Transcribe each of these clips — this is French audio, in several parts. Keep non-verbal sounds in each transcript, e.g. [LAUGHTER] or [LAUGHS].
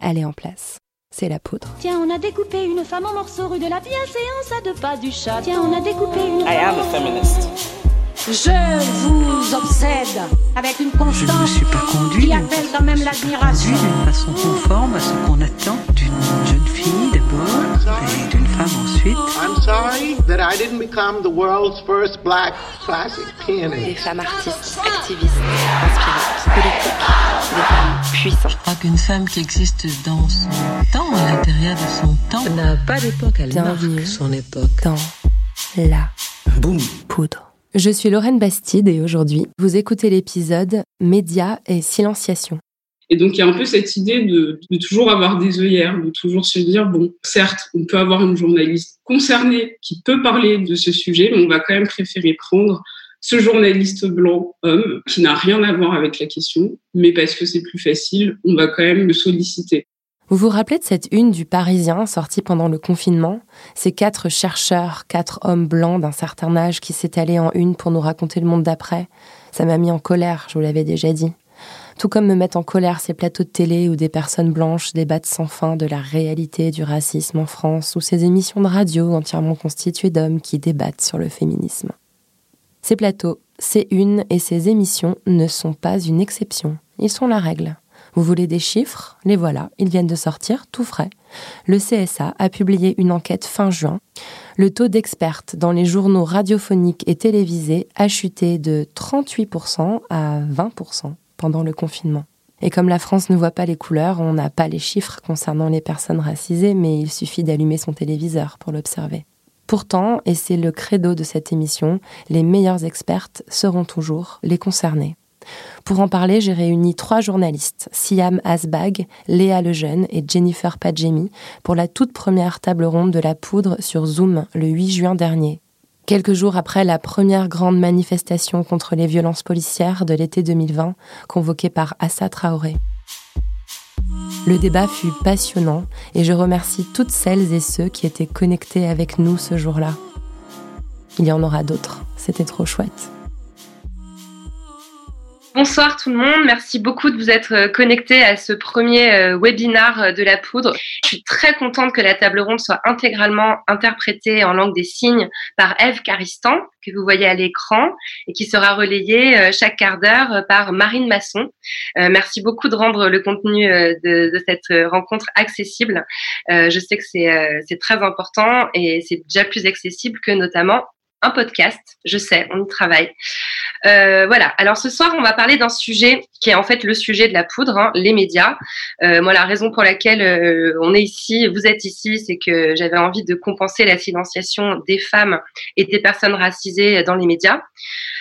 elle est en place. C'est la poudre. Tiens, on a découpé une femme en morceaux rue de la bienséance à deux pas du chat. Tiens, on a découpé une I am a feminist. Je vous obsède avec une Je ne constance suis pas conduit qui appelle quand même l'admiration. d'une façon conforme à ce qu'on attend d'une jeune fille d'abord et d'une femme ensuite. I'm sorry that I didn't become the world's first black classic Des pianist. femmes artistes, activistes, inspirantes, politiques, des femmes puissantes. Je crois qu'une femme qui existe dans son temps, à l'intérieur de son temps, n'a pas d'époque, elle Bienvenue. marque son époque. Dans la Boum. poudre. Je suis Lorraine Bastide et aujourd'hui, vous écoutez l'épisode Médias et silenciation. Et donc, il y a un peu cette idée de, toujours avoir des œillères, de toujours se dire, bon, certes, on peut avoir une journaliste concernée qui peut parler de ce sujet, mais on va quand même préférer prendre ce journaliste blanc, homme, qui n'a rien à voir avec la question, mais parce que c'est plus facile, on va quand même le solliciter. Vous vous rappelez de cette une du Parisien sortie pendant le confinement? Ces quatre chercheurs, quatre hommes blancs d'un certain âge qui s'étalaient en une pour nous raconter le monde d'après Ça m'a mis en colère, je vous l'avais déjà dit. Tout comme me mettent en colère ces plateaux de télé où des personnes blanches débattent sans fin de la réalité du racisme en France ou ces émissions de radio entièrement constituées d'hommes qui débattent sur le féminisme. Ces plateaux, ces unes et ces émissions ne sont pas une exception, ils sont la règle. Vous voulez des chiffres? Les voilà, ils viennent de sortir, tout frais. Le CSA a publié une enquête fin juin. Le taux d'expertes dans les journaux radiophoniques et télévisés a chuté de 38% à 20% pendant le confinement. Et comme la France ne voit pas les couleurs, on n'a pas les chiffres concernant les personnes racisées, mais il suffit d'allumer son téléviseur pour l'observer. Pourtant, et c'est le credo de cette émission, les meilleures expertes seront toujours les concernées. Pour en parler, j'ai réuni trois journalistes, Siam Asbag, Léa Lejeune et Jennifer Padjemi, pour la toute première table ronde de la poudre sur Zoom le 8 juin dernier. Quelques jours après la première grande manifestation contre les violences policières de l'été 2020, convoquée par Assa Traoré. Le débat fut passionnant et je remercie toutes celles et ceux qui étaient connectés avec nous ce jour-là. Il y en aura d'autres, c'était trop chouette. Bonsoir tout le monde, merci beaucoup de vous être euh, connectés à ce premier euh, webinar euh, de la poudre. Je suis très contente que la table ronde soit intégralement interprétée en langue des signes par Eve Caristan, que vous voyez à l'écran, et qui sera relayée chaque quart d'heure par Marine Masson. Merci beaucoup de rendre le contenu de, de cette rencontre accessible. Je sais que c'est très important et c'est déjà plus accessible que notamment un podcast. Je sais, on y travaille. Euh, voilà. Alors ce soir, on va parler d'un sujet qui est en fait le sujet de la poudre, hein, les médias. Euh, moi, la raison pour laquelle euh, on est ici, vous êtes ici, c'est que j'avais envie de compenser la silenciation des femmes et des personnes racisées dans les médias.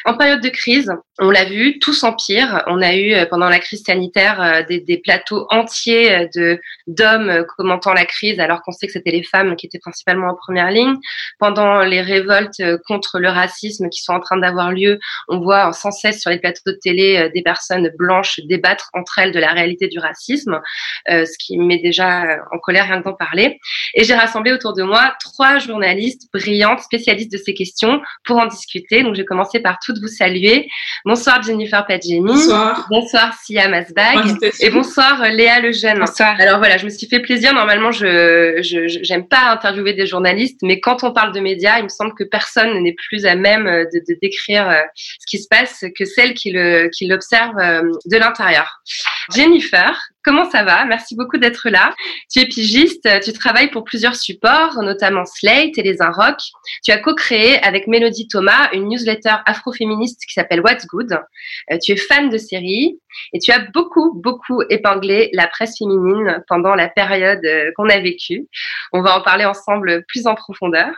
En période de crise, on l'a vu, tout s'empire. On a eu euh, pendant la crise sanitaire euh, des, des plateaux entiers euh, de d'hommes commentant la crise, alors qu'on sait que c'était les femmes qui étaient principalement en première ligne. Pendant les révoltes contre le racisme qui sont en train d'avoir lieu, voit sans cesse sur les plateaux de télé euh, des personnes blanches débattre entre elles de la réalité du racisme, euh, ce qui me met déjà euh, en colère rien que d'en parler. Et j'ai rassemblé autour de moi trois journalistes brillantes, spécialistes de ces questions, pour en discuter. Donc, je vais commencer par toutes vous saluer. Bonsoir Jennifer Padjemi. Bonsoir. Bonsoir Sia Masbag. Invitation. Et bonsoir Léa Lejeune. Bonsoir. Alors voilà, je me suis fait plaisir. Normalement, je j'aime pas interviewer des journalistes, mais quand on parle de médias, il me semble que personne n'est plus à même de, de décrire ce qui se passe que celle qui l'observe euh, de l'intérieur. Jennifer, comment ça va? Merci beaucoup d'être là. Tu es pigiste, tu travailles pour plusieurs supports, notamment Slate et les Inrocks. Tu as co-créé avec Mélodie Thomas une newsletter afroféministe qui s'appelle What's Good. Euh, tu es fan de séries et tu as beaucoup, beaucoup épinglé la presse féminine pendant la période euh, qu'on a vécue. On va en parler ensemble plus en profondeur.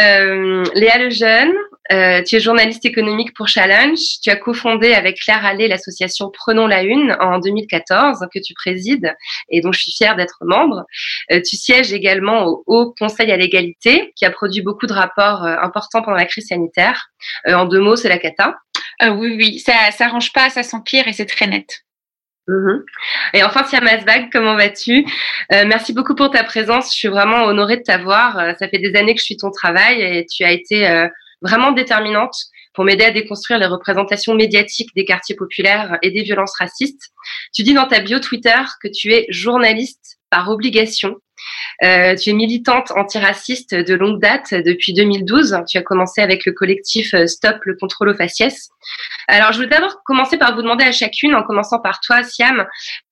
Euh, Léa Lejeune, euh, tu es journaliste économique pour Challenge. Tu as cofondé avec Claire Allais l'association Prenons la Une en 2014 que tu présides et dont je suis fière d'être membre. Euh, tu sièges également au Haut Conseil à l'égalité qui a produit beaucoup de rapports importants pendant la crise sanitaire. En deux mots, c'est la cata. Oui, oui, ça s'arrange pas, ça s'empire et c'est très net. Mhm. Et enfin, Siam Asbag, comment vas-tu? Euh, Merci beaucoup pour ta présence. Je suis vraiment honorée de t'avoir. Euh, ça fait des années que je suis ton travail et tu as été euh, vraiment déterminante pour m'aider à déconstruire les représentations médiatiques des quartiers populaires et des violences racistes. Tu dis dans ta bio Twitter que tu es journaliste par obligation euh, tu es militante antiraciste de longue date depuis 2012. Tu as commencé avec le collectif euh, Stop le contrôle aux faciès. Alors, je voulais d'abord commencer par vous demander à chacune, en commençant par toi, Siam,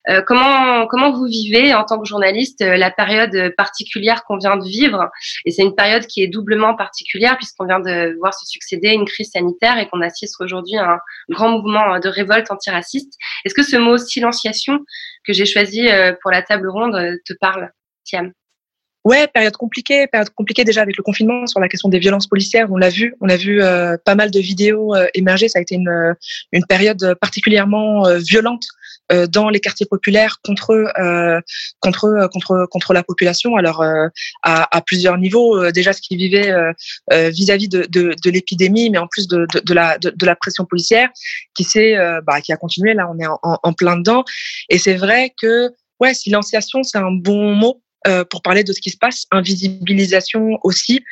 euh, comment comment vous vivez en tant que journaliste la période particulière qu'on vient de vivre? Et c'est une période qui est doublement particulière puisqu'on vient de voir se succéder une crise sanitaire et qu'on assiste aujourd'hui à un grand mouvement de révolte antiraciste. Est-ce que ce mot silenciation que j'ai choisi pour la table ronde te parle, Ouais, période compliquée, période compliquée déjà avec le confinement sur la question des violences policières. On l'a vu, on a vu euh, pas mal de vidéos euh, émerger. Ça a été une, euh, période particulièrement violente dans les quartiers populaires contre contre contre contre la population. Alors à, plusieurs niveaux, déjà ce qu'ils vivaient vis-à-vis de, l'épidémie, mais en plus de, la pression policière qui s'est bah, qui a continué. Là, on est en, en plein dedans. Et c'est vrai que ouais, silenciation, c'est un bon mot euh, pour parler de ce qui se passe, invisibilisation aussi.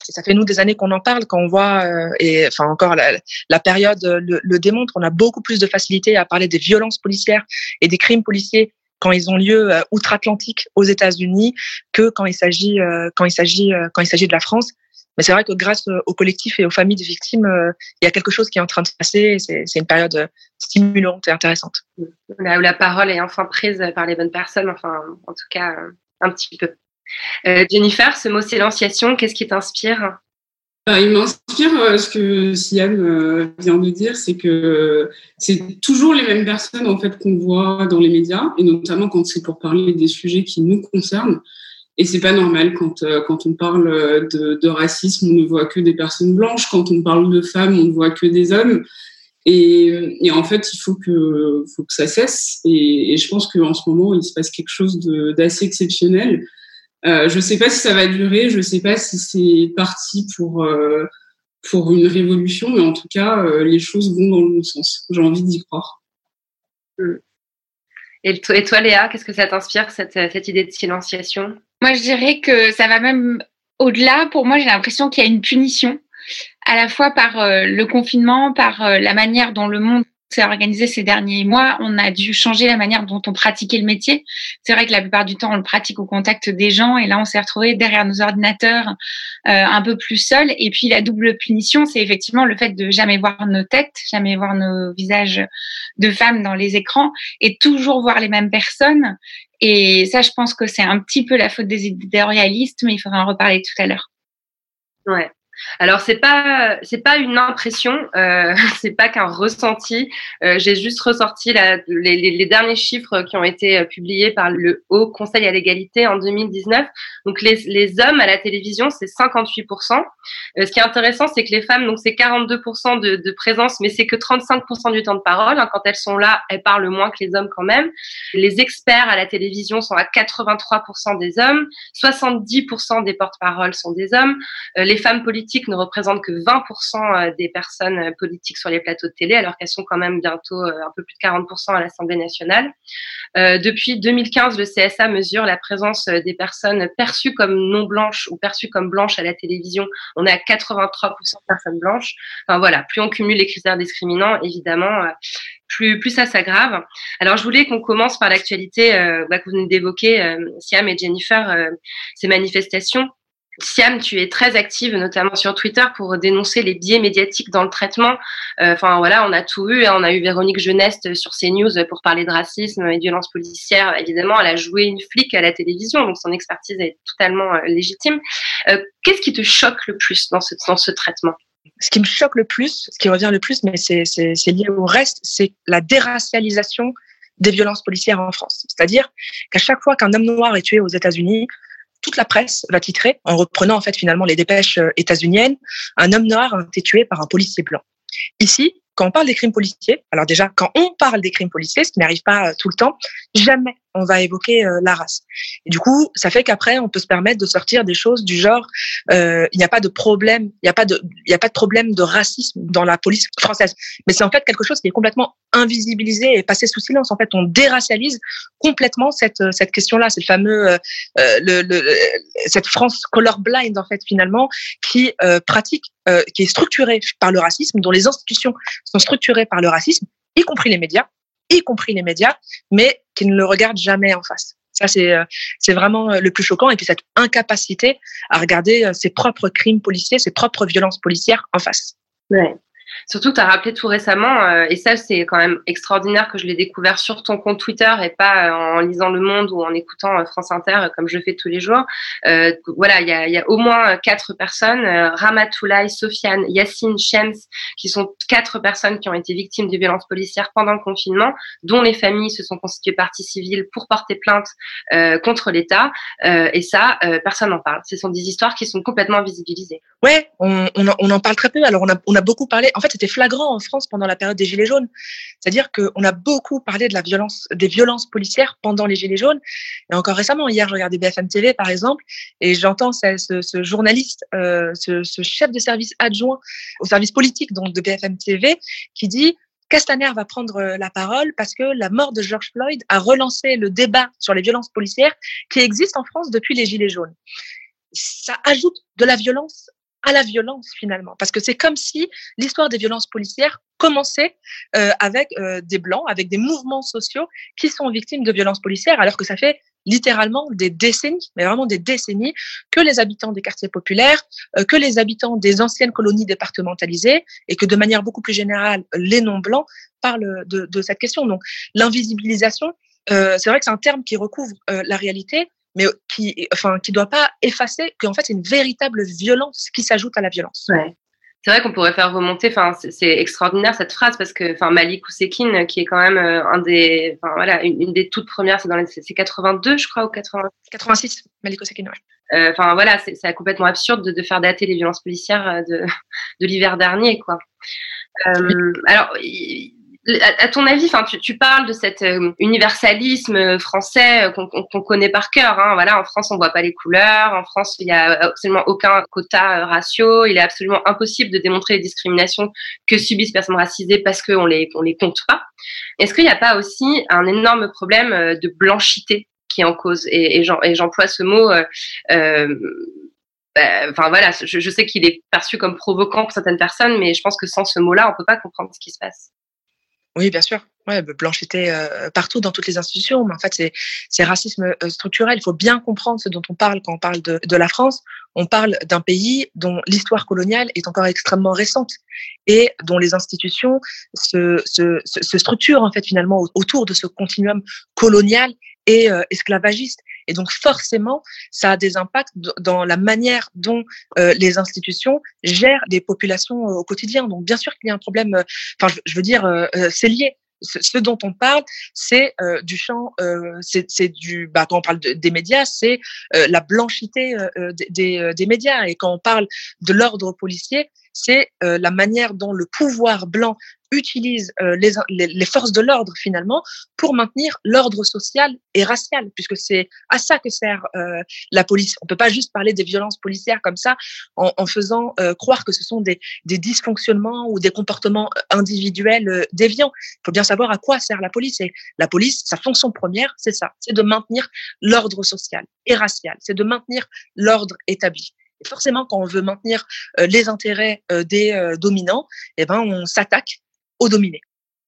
ça fait nous des années qu'on en parle, quand on voit, euh, et enfin encore la, période le, le, démontre, on a beaucoup plus de facilité à parler des violences policières et des crimes policiers quand ils ont lieu euh, outre-Atlantique aux États-Unis que quand il s'agit quand il s'agit quand il s'agit de la France. Mais c'est vrai que grâce au collectif et aux familles de victimes, il y a quelque chose qui est en train de se passer. C'est une période stimulante et intéressante. Là où la parole est enfin prise par les bonnes personnes, enfin, en tout cas, un petit peu. Euh, Jennifer, ce mot silenciation, qu'est-ce qui t'inspire? Bah, il m'inspire euh, ce que Siam euh, vient de dire, c'est que c'est toujours les mêmes personnes en fait qu'on voit dans les médias, et notamment quand c'est pour parler des sujets qui nous concernent. Et c'est pas normal quand quand on parle de, racisme, on ne voit que des personnes blanches. Quand on parle de femmes, on ne voit que des hommes. Et, et, en fait, il faut que, faut que ça cesse. Et, et je pense qu'en ce moment, il se passe quelque chose d'assez exceptionnel. Euh, je ne sais pas si ça va durer, je ne sais pas si c'est parti pour, euh, pour une révolution, mais en tout cas, euh, les choses vont dans le bon sens. J'ai envie d'y croire. Et toi, et toi Léa, qu'est-ce que ça t'inspire, cette, cette idée de silenciation? Moi, je dirais que ça va même au-delà. Pour moi, j'ai l'impression qu'il y a une punition à la fois par euh, le confinement, par euh, la manière dont le monde s'est organisé ces derniers mois, on a dû changer la manière dont on pratiquait le métier. C'est vrai que la plupart du temps, on le pratique au contact des gens, et là, on s'est retrouvé derrière nos ordinateurs, euh, un peu plus seul. Et puis, la double punition, c'est effectivement le fait de jamais voir nos têtes, jamais voir nos visages de femmes dans les écrans, et toujours voir les mêmes personnes. Et ça, je pense que c'est un petit peu la faute des idéalistes, mais il faudra en reparler tout à l'heure. Ouais. Alors c'est pas c'est pas une impression, euh, [LAUGHS] c'est pas qu'un ressenti. Euh, J'ai juste ressorti les, derniers chiffres qui ont été euh, publiés par le Haut Conseil à l'égalité en 2019. Donc les, les hommes à la télévision c'est 58% euh, Ce qui est intéressant c'est que les femmes donc c'est 42 de, de présence, mais c'est que 35% du temps de parole. Hein. Quand elles sont là, elles parlent moins que les hommes quand même. Les experts à la télévision sont à 83% des hommes, 70% des porte-paroles sont des hommes. Les femmes politiques ne représentent que 20% euh, des personnes euh, politiques sur les plateaux de télé, alors qu'elles sont quand même bientôt euh, un peu plus de 40% à l'Assemblée nationale. depuis 2015, le CSA mesure la présence des personnes perçues comme non blanches ou perçues comme blanches à la télévision. On est à 83% de personnes blanches. Enfin voilà, plus on cumule les critères discriminants, évidemment, plus, ça s'aggrave. Alors, je voulais qu'on commence par l'actualité bah, que vous venez d'évoquer, Siam et Jennifer, ces manifestations Siam, tu es très active, notamment sur Twitter, pour dénoncer les biais médiatiques dans le traitement. Euh, enfin voilà, on a tout eu. Hein. On a eu Véronique Jeuneste sur CNews pour parler de racisme et de violence policière. Évidemment, elle a joué une flic à la télévision, donc son expertise est totalement euh, légitime. Euh, qu'est-ce qui te choque le plus dans ce, dans ce traitement? Ce qui me choque le plus, ce qui revient le plus, mais c'est lié au reste, c'est la déracialisation des violences policières en France. C'est-à-dire qu'à chaque fois qu'un homme noir est tué aux États-Unis, toute la presse va titrer, en reprenant en fait finalement les dépêches euh, états-uniennes, un homme noir a été tué par un policier blanc. Ici, quand on parle des crimes policiers, alors déjà, quand on parle des crimes policiers, ce qui n'arrive pas euh, tout le temps, jamais on va évoquer euh, la race. Et du coup, ça fait qu'après, on peut se permettre de sortir des choses du genre, euh, il n'y a pas de problème, il n'y a pas de, il a pas de problème de racisme dans la police française. Mais c'est en fait quelque chose qui est complètement invisibilisé et passé sous silence. En fait, on déracialise complètement cette cette question-là. C'est le fameux, euh, le, le, cette France colorblind en fait finalement qui pratique, qui est structurée par le racisme, dont les institutions sont structurées par le racisme, y compris les médias y compris les médias, mais qui ne le regardent jamais en face. Ça, c'est euh, c'est vraiment euh, le plus choquant. Et puis cette incapacité à regarder euh, ses propres crimes policiers, ses propres violences policières en face. Ouais. Surtout, tu as rappelé tout récemment, euh, et ça, c'est quand même extraordinaire que je l'ai découvert sur ton compte Twitter et pas euh, en lisant Le Monde ou en écoutant euh, France Inter comme je fais tous les jours. voilà, il y a, y a, au moins quatre personnes, Ramatoulaye, Sofiane, Yassine, Shems, qui sont quatre personnes qui ont été victimes de violences policières pendant le confinement, dont les familles se sont constituées partie civile pour porter plainte contre l'État. et ça, personne n'en parle. Ce sont des histoires qui sont complètement visibilisées. Ouais, on, on, en, on en parle très peu. Alors, on a, on a beaucoup parlé en fait, c'était flagrant en France pendant la période des Gilets jaunes. C'est-à-dire qu'on a beaucoup parlé de la violence, des violences policières pendant les Gilets jaunes. Et encore récemment, hier, je regardais BFM TV, par exemple, et j'entends ce, journaliste, euh, ce, ce, chef de service adjoint au service politique donc de BFM TV, qui dit Castaner va prendre la parole parce que la mort de George Floyd a relancé le débat sur les violences policières qui existe en France depuis les Gilets jaunes. Ça ajoute de la violence à la violence finalement, parce que c'est comme si l'histoire des violences policières commençait euh, avec euh, des blancs, avec des mouvements sociaux qui sont victimes de violences policières, alors que ça fait littéralement des décennies, mais vraiment des décennies, que les habitants des quartiers populaires, euh, que les habitants des anciennes colonies départementalisées, et que de manière beaucoup plus générale, les non-blancs parlent de, de, cette question. Donc l'invisibilisation, c'est vrai que c'est un terme qui recouvre la réalité, mais qui, enfin, qui doit pas effacer qu'en fait, c'est une véritable violence qui s'ajoute à la violence. Ouais. C'est vrai qu'on pourrait faire remonter, enfin, c'est extraordinaire cette phrase parce que, enfin, Malik Ousekine, qui est quand même euh, un des, enfin, voilà, une, des toutes premières, c'est dans les, c'est 82, je crois, ou 80... 86, Malik Ousekine, ouais. Euh, enfin, voilà, c'est complètement absurde de, de, faire dater les violences policières euh, de, [LAUGHS] de l'hiver dernier, quoi. Euh, alors, à, ton avis, enfin, tu, tu, parles de cet euh, universalisme français euh, qu'on connaît par cœur. Hein. Voilà, en France, on voit pas les couleurs. En France, il y a absolument aucun quota euh, ratio. Il est absolument impossible de démontrer les discriminations que subissent les personnes racisées parce qu'on les on les compte pas. Est-ce qu'il n'y a pas aussi un énorme problème de blanchité qui est en cause? Et, et j'emploie ce mot. Euh, bah, enfin voilà, je, je sais qu'il est perçu comme provoquant pour certaines personnes, mais je pense que sans ce mot-là, on peut pas comprendre ce qui se passe. Oui, bien sûr. Ouais, blanchité euh, partout dans toutes les institutions, mais en fait c'est racisme euh, structurel. Il faut bien comprendre ce dont on parle quand on parle de, la France. On parle d'un pays dont l'histoire coloniale est encore extrêmement récente et dont les institutions se, se, se structurent en fait finalement autour de ce continuum colonial et euh, esclavagiste. Et donc forcément, ça a des impacts dans la manière dont euh, les institutions gèrent des populations euh, au quotidien. Donc bien sûr qu'il y a un problème. Euh, enfin, je, veux dire, c'est lié ce, dont on parle, c'est du champ, euh, c'est du, bah, quand on parle des médias, c'est la blanchité des, des, médias. Et quand on parle de l'ordre policier, c'est la manière dont le pouvoir blanc utilise euh, les, forces de l'ordre finalement pour maintenir l'ordre social et racial, puisque c'est à ça que sert euh, la police. On peut pas juste parler des violences policières comme ça en, faisant euh, croire que ce sont des, des, dysfonctionnements ou des comportements individuels déviants. Il faut bien savoir à quoi sert la police. Et la police, sa fonction première, c'est ça, c'est de maintenir l'ordre social et racial, c'est de maintenir l'ordre établi. Forcément, quand on veut maintenir les intérêts des dominants, eh ben, on s'attaque aux dominés.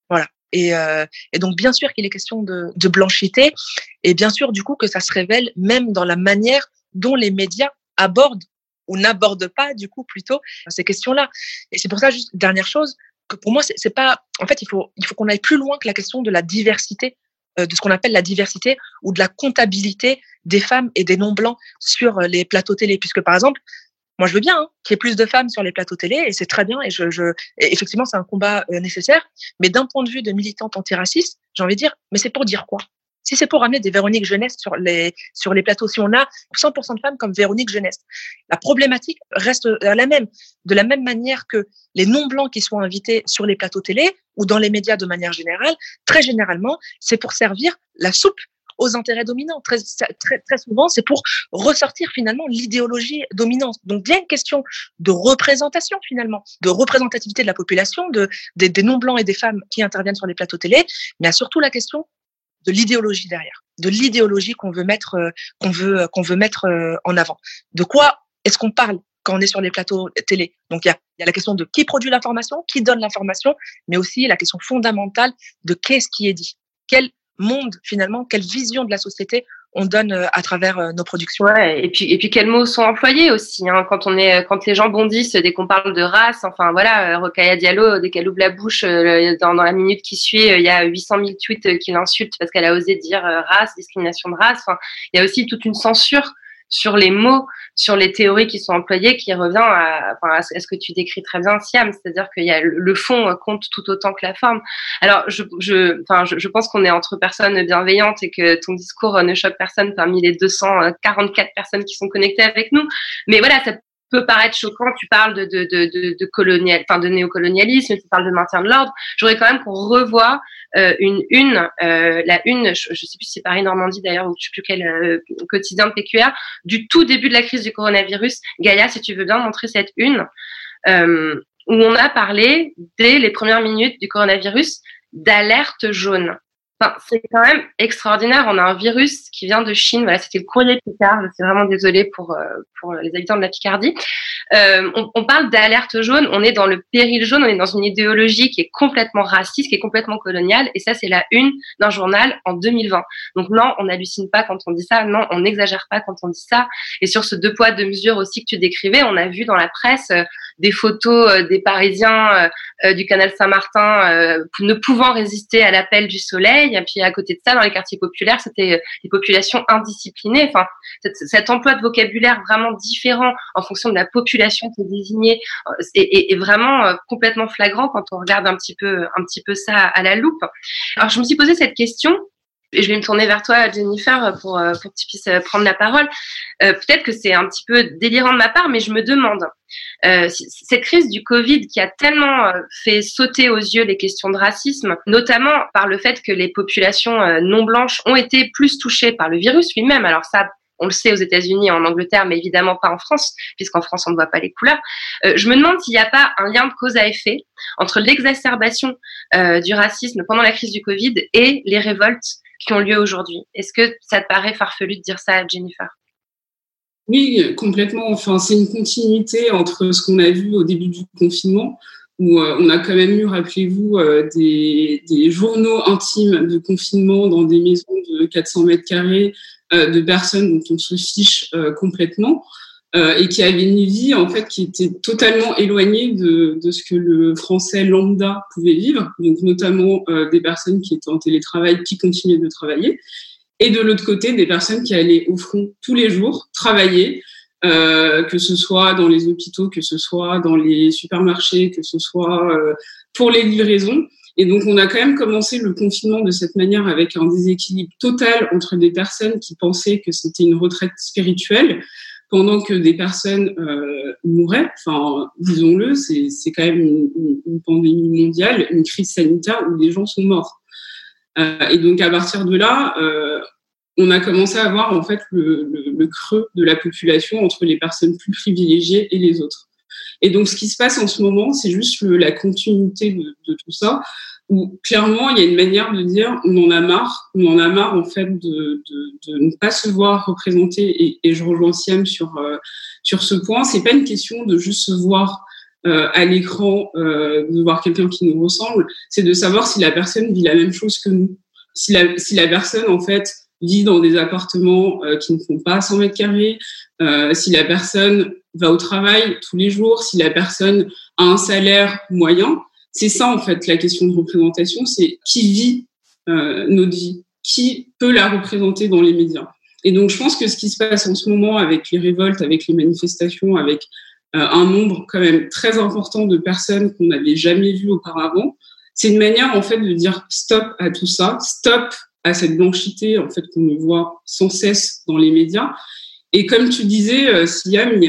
Voilà. Et, euh, et, donc, bien sûr qu'il est question de, de, blanchité, et bien sûr, du coup, que ça se révèle même dans la manière dont les médias abordent ou n'abordent pas, du coup, plutôt ces questions-là. Et c'est pour ça, juste dernière chose, que pour moi, c'est pas. En fait, il faut, il faut qu'on aille plus loin que la question de la diversité, euh, de ce qu'on appelle la diversité ou de la comptabilité des femmes et des non blancs sur euh, les plateaux télé, puisque par exemple, moi, je veux bien hein, qu'il y ait plus de femmes sur les plateaux télé, et c'est très bien. Et je, je effectivement, c'est un combat euh, nécessaire. Mais d'un point de vue de militante antiraciste, j'ai envie de dire, mais c'est pour dire quoi? Si c'est pour ramener des Véronique Jeunesse sur les sur les plateaux, si on a 100% de femmes comme Véronique Jeunesse, la problématique reste la même. De la même manière que les non blancs qui sont invités sur les plateaux télé ou dans les médias de manière générale, très généralement, c'est pour servir la soupe aux intérêts dominants. Très, très, très souvent, c'est pour ressortir finalement l'idéologie dominante. Donc, il y a une question de représentation finalement, de représentativité de la population, de, des, des non-blancs et des femmes qui interviennent sur les plateaux télé, mais surtout la question de l'idéologie derrière, de l'idéologie qu'on veut mettre, euh, qu'on veut, qu'on veut mettre euh, en avant. De quoi est-ce qu'on parle quand on est sur les plateaux télé? Donc, il y a, y a, la question de qui produit l'information, qui donne l'information, mais aussi la question fondamentale de qu'est-ce qui est dit? Quel monde, finalement, quelle vision de la société on donne euh, à travers euh, nos productions. Et puis et puis quels mots sont employés aussi hein, quand on est quand les gens bondissent dès qu'on parle de race. Enfin voilà, Rokhaya Diallo dès qu'elle ouvre la bouche euh, dans, dans la minute qui suit, il y a 800 000 tweets qui l'insultent parce qu'elle a osé dire race, discrimination de race. Enfin, il y a aussi toute une censure sur les mots, sur les théories qui sont employées, qui revient à, enfin, à ce que tu décris très bien, Siam, c'est-à-dire qu'il y a le fond compte tout autant que la forme. Alors, je, je, enfin, je, je pense qu'on est entre personnes bienveillantes et que ton discours ne choque personne parmi les 244 personnes qui sont connectées avec nous. Mais voilà, ça peut paraître choquant. Tu parles de, de, de, de, colonial, enfin de néocolonialisme, tu parles de maintien de l'ordre. J'aurais quand même qu'on revoie euh, une une, euh, la une, je, je sais plus si c'est Paris Normandie d'ailleurs ou je sais plus quel euh, quotidien de PQR, du tout début de la crise du coronavirus. Gaïa, si tu veux bien montrer cette une, euh, où on a parlé dès les premières minutes du coronavirus d'alerte jaune. C'est quand même extraordinaire. On a un virus qui vient de Chine. Voilà, c'était le courrier Picard. Je suis vraiment désolée pour, euh, pour les habitants de la Picardie. Euh, on, on, parle d'alerte jaune. On est dans le péril jaune. On est dans une idéologie qui est complètement raciste, qui est complètement coloniale. Et ça, c'est la une d'un journal en 2020. Donc non, on n'hallucine pas quand on dit ça. Non, on n'exagère pas quand on dit ça. Et sur ce deux poids deux mesures aussi que tu décrivais, on a vu dans la presse euh, des photos euh, des Parisiens euh, du canal Saint-Martin ne pouvant résister à l'appel du soleil et puis à côté de ça, dans les quartiers populaires, c'était euh, des populations indisciplinées. Enfin, cet, emploi de vocabulaire vraiment différent en fonction de la population qui est désignée euh, est, vraiment euh, complètement flagrant quand on regarde un petit peu, un petit peu ça à la loupe. Alors, je me suis posé cette question et je vais me tourner vers toi, Jennifer, pour, euh, pour que tu puisses euh, prendre la parole. Euh, Peut-être que c'est un petit peu délirant de ma part, mais je me demande, euh, cette crise du Covid qui a tellement euh, fait sauter aux yeux les questions de racisme, notamment par le fait que les populations non blanches ont été plus touchées par le virus lui-même. Alors ça, on le sait aux États-Unis, en Angleterre, mais évidemment pas en France, puisqu'en France on ne voit pas les couleurs. Euh, je me demande s'il n'y a pas un lien de cause à effet entre l'exacerbation euh, du racisme pendant la crise du Covid et les révoltes qui ont lieu aujourd'hui. Est-ce que ça te paraît farfelu de dire ça, Jennifer? Oui, complètement. Enfin, c'est une continuité entre ce qu'on a vu au début du confinement, où euh, on a quand même eu, rappelez-vous, euh, des, des, journaux intimes de confinement dans des maisons de 400 mètres carrés euh, de personnes dont on se fiche complètement. Euh, et qui avait une vie en fait qui était totalement éloignée de, de ce que le français lambda pouvait vivre, donc notamment euh, des personnes qui étaient en télétravail, qui continuaient de travailler, et de l'autre côté des personnes qui allaient au front tous les jours travailler, euh, que ce soit dans les hôpitaux, que ce soit dans les supermarchés, que ce soit euh, pour les livraisons. Et donc, on a quand même commencé le confinement de cette manière avec un déséquilibre total entre des personnes qui pensaient que c'était une retraite spirituelle, pendant que des personnes euh, mouraient. Enfin, disons-le, c'est quand même une, pandémie mondiale, une crise sanitaire où des gens sont morts. Euh, et donc, à partir de là, euh, on a commencé à voir en fait le, creux de la population entre les personnes plus privilégiées et les autres. Et donc, ce qui se passe en ce moment, c'est juste la continuité de, tout ça, où clairement, il y a une manière de dire on en a marre, on en a marre en fait de, ne pas se voir représenté. Et, je rejoins Siam sur, euh, sur ce point. C'est pas une question de juste se voir euh, à l'écran, euh, de voir quelqu'un qui nous ressemble, c'est de savoir si la personne vit la même chose que nous. Si la, si la personne, en fait, vit dans des appartements euh, qui ne font pas 100 mètres carrés, si la personne va au travail tous les jours, si la personne a un salaire moyen. C'est ça, en fait, la question de représentation, c'est qui vit euh, notre vie, qui peut la représenter dans les médias. Et donc, je pense que ce qui se passe en ce moment avec les révoltes, avec les manifestations, avec euh, un nombre quand même très important de personnes qu'on n'avait jamais vues auparavant, c'est une manière, en fait, de dire stop à tout ça, stop à cette blanchité, en fait, qu'on voit sans cesse dans les médias, et comme tu disais, euh, Siam, il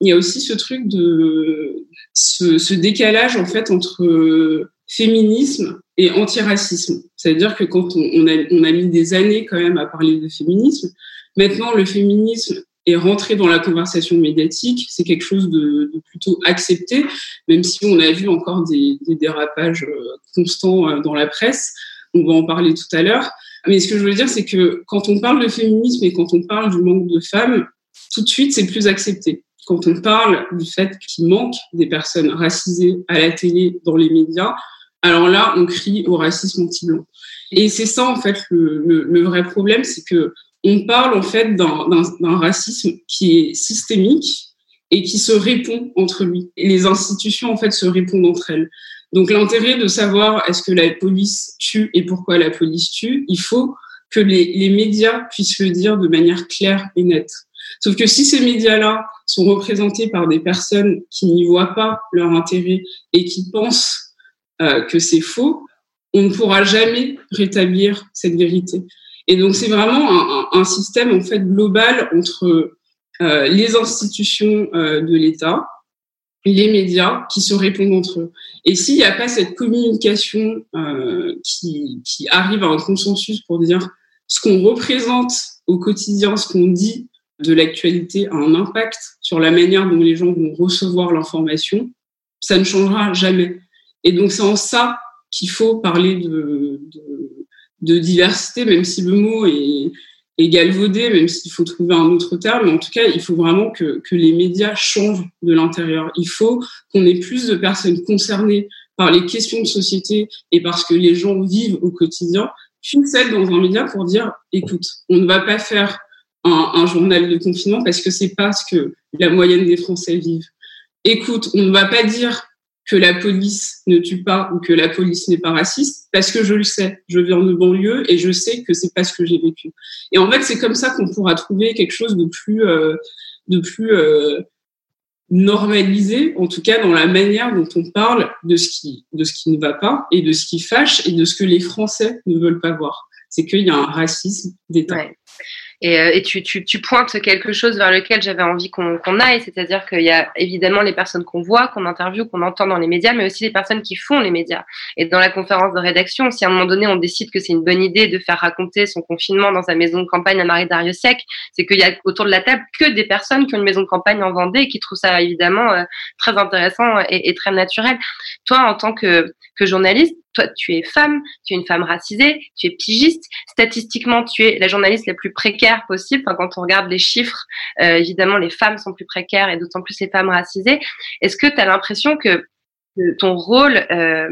y a, aussi ce truc de ce, décalage en fait entre féminisme et antiracisme. C'est-à-dire que quand on, a, mis des années quand même à parler de féminisme, maintenant le féminisme est rentré dans la conversation médiatique, c'est quelque chose de, plutôt accepté, même si on a vu encore des, dérapages euh, constants euh, dans la presse. On va en parler tout à l'heure. Mais ce que je veux dire, c'est que quand on parle de féminisme et quand on parle du manque de femmes, tout de suite, c'est plus accepté. Quand on parle du fait qu'il manque des personnes racisées à la télé, dans les médias, alors là, on crie au racisme anti-blanc. Et c'est ça, en fait, le, vrai problème, c'est que on parle, en fait, d'un racisme qui est systémique et qui se répond entre lui. Et les institutions, en fait, se répondent entre elles. Donc, l'intérêt de savoir est-ce que la police tue et pourquoi la police tue, il faut que les, médias puissent le dire de manière claire et nette. Sauf que si ces médias-là sont représentés par des personnes qui n'y voient pas leur intérêt et qui pensent euh, que c'est faux, on ne pourra jamais rétablir cette vérité. Et donc c'est vraiment un, un, système en fait global entre euh, les institutions euh, de l'État, les médias qui se répondent entre eux. Et s'il n'y a pas cette communication euh, qui, qui arrive à un consensus pour dire ce qu'on représente au quotidien, ce qu'on dit de l'actualité a un impact sur la manière dont les gens vont recevoir l'information, ça ne changera jamais. Et donc, c'est en ça qu'il faut parler de, de, de, diversité, même si le mot est, est galvaudé, même s'il faut trouver un autre terme. En tout cas, il faut vraiment que, les médias changent de l'intérieur. Il faut qu'on ait plus de personnes concernées par les questions de société et parce que les gens vivent au quotidien, qu'une celle dans un média pour dire, écoute, on ne va pas faire un, un journal de confinement parce que c'est pas ce que la moyenne des Français vivent. Écoute, on ne va pas dire que la police ne tue pas ou que la police n'est pas raciste parce que je le sais. Je viens de banlieue et je sais que c'est pas ce que j'ai vécu. Et en fait, c'est comme ça qu'on pourra trouver quelque chose de plus, euh, de plus euh, normalisé, en tout cas dans la manière dont on parle de ce qui, de ce qui ne va pas et de ce qui fâche et de ce que les Français ne veulent pas voir. C'est qu'il y a un racisme d'État. Et, euh, et tu, tu, tu, pointes quelque chose vers lequel j'avais envie qu'on qu aille, c'est-à-dire qu'il y a évidemment les personnes qu'on voit, qu'on interviewe, qu'on entend dans les médias, mais aussi les personnes qui font les médias. Et dans la conférence de rédaction, si à un moment donné on décide que c'est une bonne idée de faire raconter son confinement dans sa maison de campagne à Marie Dariussec, c'est qu'il y a autour de la table que des personnes qui ont une maison de campagne en Vendée et qui trouvent ça évidemment euh, très intéressant et, et, très naturel. Toi, en tant que, que journaliste, toi, tu es femme, tu es une femme racisée, tu es pigiste. Statistiquement, tu es la journaliste la plus précaire possible. Quand on regarde les chiffres, euh, évidemment, les femmes sont plus précaires et d'autant plus les femmes racisées. Est-ce que tu as l'impression que, ton rôle, euh,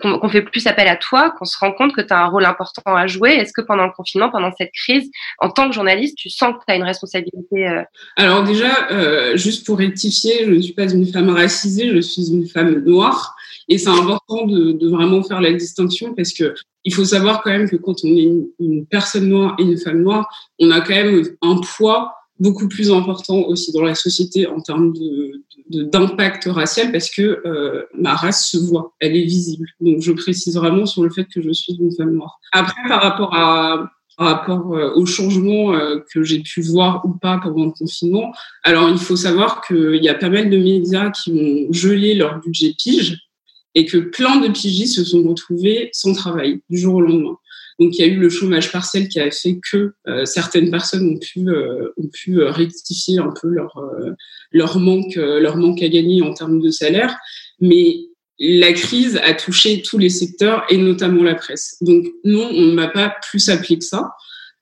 qu'on qu fait plus appel à toi, qu'on se rend compte que tu as un rôle important à jouer? Est-ce que pendant le confinement, pendant cette crise, en tant que journaliste, tu sens que tu as une responsabilité euh... Alors déjà, euh, juste pour rectifier, je ne suis pas une femme racisée, je suis une femme noire. Et c'est important de, de, vraiment faire la distinction parce que il faut savoir quand même que quand on est une, personne noire et une femme noire, on a quand même un poids beaucoup plus important aussi dans la société en termes d'impact racial parce que euh, ma race se voit, elle est visible. Donc je précise vraiment sur le fait que je suis une femme noire. Après, par rapport à par rapport euh, aux changements euh, que j'ai pu voir ou pas pendant le confinement. Alors, il faut savoir qu'il y a pas mal de médias qui ont gelé leur budget pige et que plein de pigistes se sont retrouvés sans travail du jour au lendemain. Donc il y a eu le chômage partiel qui a fait que euh, certaines personnes ont pu euh, ont pu euh, rectifier un peu leur leur manque leur manque à gagner en termes de salaire, mais la crise a touché tous les secteurs et notamment la presse. Donc non, on ne m'a pas plus appelé que ça.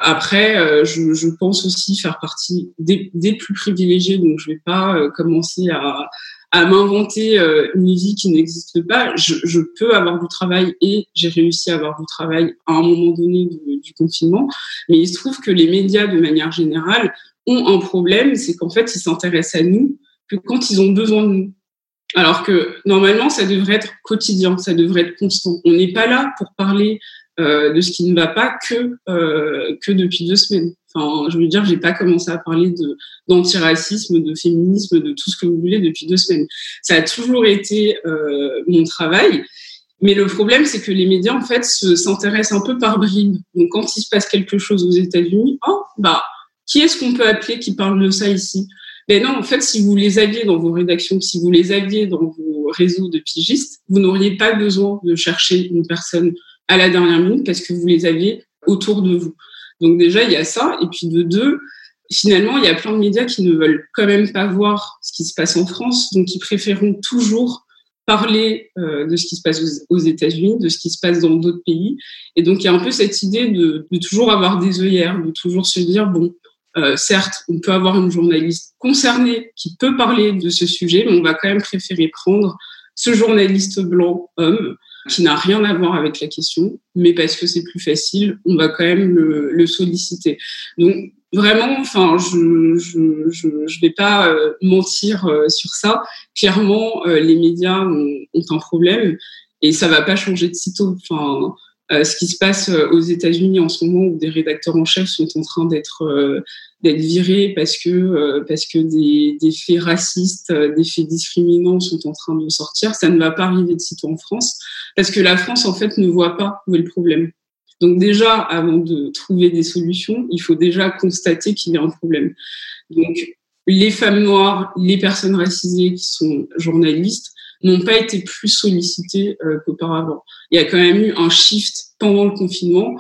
Après, je, pense aussi faire partie des, des, plus privilégiés, donc je vais pas commencer à, à m'inventer euh, une vie qui n'existe pas. Je, peux avoir du travail et j'ai réussi à avoir du travail à un moment donné du, du, confinement. Mais il se trouve que les médias, de manière générale, ont un problème, c'est qu'en fait, ils s'intéressent à nous que quand ils ont besoin de nous. Alors que normalement, ça devrait être quotidien, ça devrait être constant. On n'est pas là pour parler euh, de ce qui ne va pas que euh, que depuis deux semaines. Enfin, je veux dire, j'ai pas commencé à parler de d'antiracisme, de féminisme, de tout ce que vous voulez depuis deux semaines. Ça a toujours été euh, mon travail. Mais le problème, c'est que les médias, en fait, s'intéressent un peu par bribes. Donc, quand il se passe quelque chose aux États-Unis, oh, bah, qui est-ce qu'on peut appeler qui parle de ça ici? Ben non, en fait, si vous les aviez dans vos rédactions, si vous les aviez dans vos réseaux de pigistes, vous n'auriez pas besoin de chercher une personne à la dernière minute parce que vous les avez autour de vous. Donc déjà, il y a ça. Et puis de deux, finalement, il y a plein de médias qui ne veulent quand même pas voir ce qui se passe en France, donc ils préféreront toujours parler euh, de ce qui se passe aux, États-Unis, de ce qui se passe dans d'autres pays. Et donc il y a un peu cette idée de, toujours avoir des œillères, de toujours se dire, bon, euh, certes, on peut avoir une journaliste concernée qui peut parler de ce sujet, mais on va quand même préférer prendre ce journaliste blanc homme qui n'a rien à voir avec la question, mais parce que c'est plus facile, on va quand même le, le solliciter. Donc vraiment, enfin, je je, je, je vais pas euh, mentir euh, sur ça. Clairement, euh, les médias ont, ont, un problème et ça va pas changer de sitôt. Enfin, ce qui se passe aux États-Unis en ce moment où des rédacteurs en chef sont en train d'être d'être virés parce que parce que des, des faits racistes, des faits discriminants sont en train de sortir, ça ne va pas arriver de sitôt en France parce que la France en fait ne voit pas où est le problème. Donc déjà, avant de trouver des solutions, il faut déjà constater qu'il y a un problème. Donc les femmes noires, les personnes racisées qui sont journalistes n'ont pas été plus sollicitées euh, qu'auparavant. Il y a quand même eu un shift pendant le confinement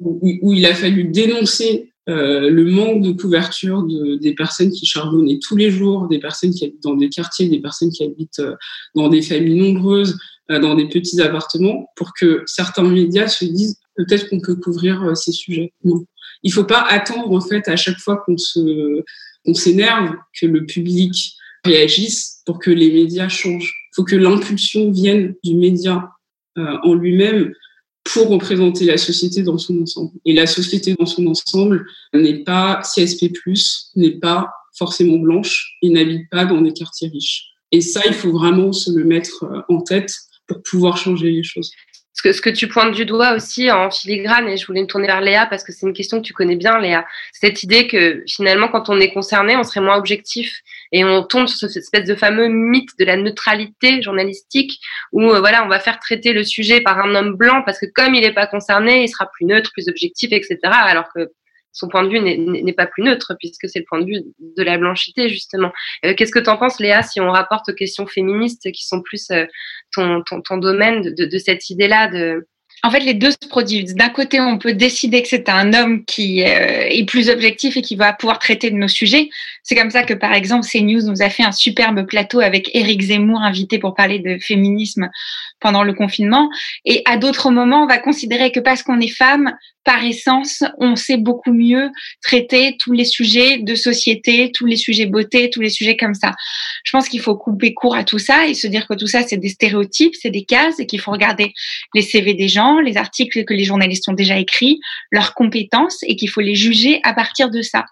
où, il a fallu dénoncer euh, le manque de couverture de, des personnes qui charbonnaient tous les jours, des personnes qui habitent dans des quartiers, des personnes qui habitent euh, dans des familles nombreuses, dans des petits appartements, pour que certains médias se disent peut-être qu'on peut couvrir ces sujets. Non. Il faut pas attendre en fait à chaque fois qu'on se qu'on s'énerve que le public réagisse pour que les médias changent. Que l'impulsion vienne du média euh, en lui-même pour représenter la société dans son ensemble. Et la société dans son ensemble n'est pas CSP+, n'est pas forcément blanche et n'habite pas dans des quartiers riches. Et ça, il faut vraiment se le mettre euh, en tête pour pouvoir changer les choses ce que, tu pointes du doigt aussi en filigrane, et je voulais me tourner vers Léa parce que c'est une question que tu connais bien, Léa, cette idée que finalement, quand on est concerné, on serait moins objectif et on tombe sur cette espèce de fameux mythe de la neutralité journalistique où euh, voilà, on va faire traiter le sujet par un homme blanc parce que comme il n'est pas concerné, il sera plus neutre, plus objectif, etc. Alors que son point de vue n'est pas plus neutre puisque c'est le point de vue de la blanchité justement. Euh, qu'est-ce que tu en penses Léa si on rapporte aux questions féministes qui sont plus euh, ton, ton, ton, domaine de, de cette idée-là de en fait, les deux se produisent. D'un côté, on peut décider que c'est un homme qui euh, est plus objectif et qui va pouvoir traiter de nos sujets. C'est comme ça que, par exemple, CNews nous a fait un superbe plateau avec Éric Zemmour invité pour parler de féminisme pendant le confinement. Et à d'autres moments, on va considérer que parce qu'on est femme, par essence, on sait beaucoup mieux traiter tous les sujets de société, tous les sujets beauté, tous les sujets comme ça. Je pense qu'il faut couper court à tout ça et se dire que tout ça, c'est des stéréotypes, c'est des cases et qu'il faut regarder les CV des gens, les articles que les journalistes ont déjà écrits, leurs compétences et qu'il faut les juger à partir de ça.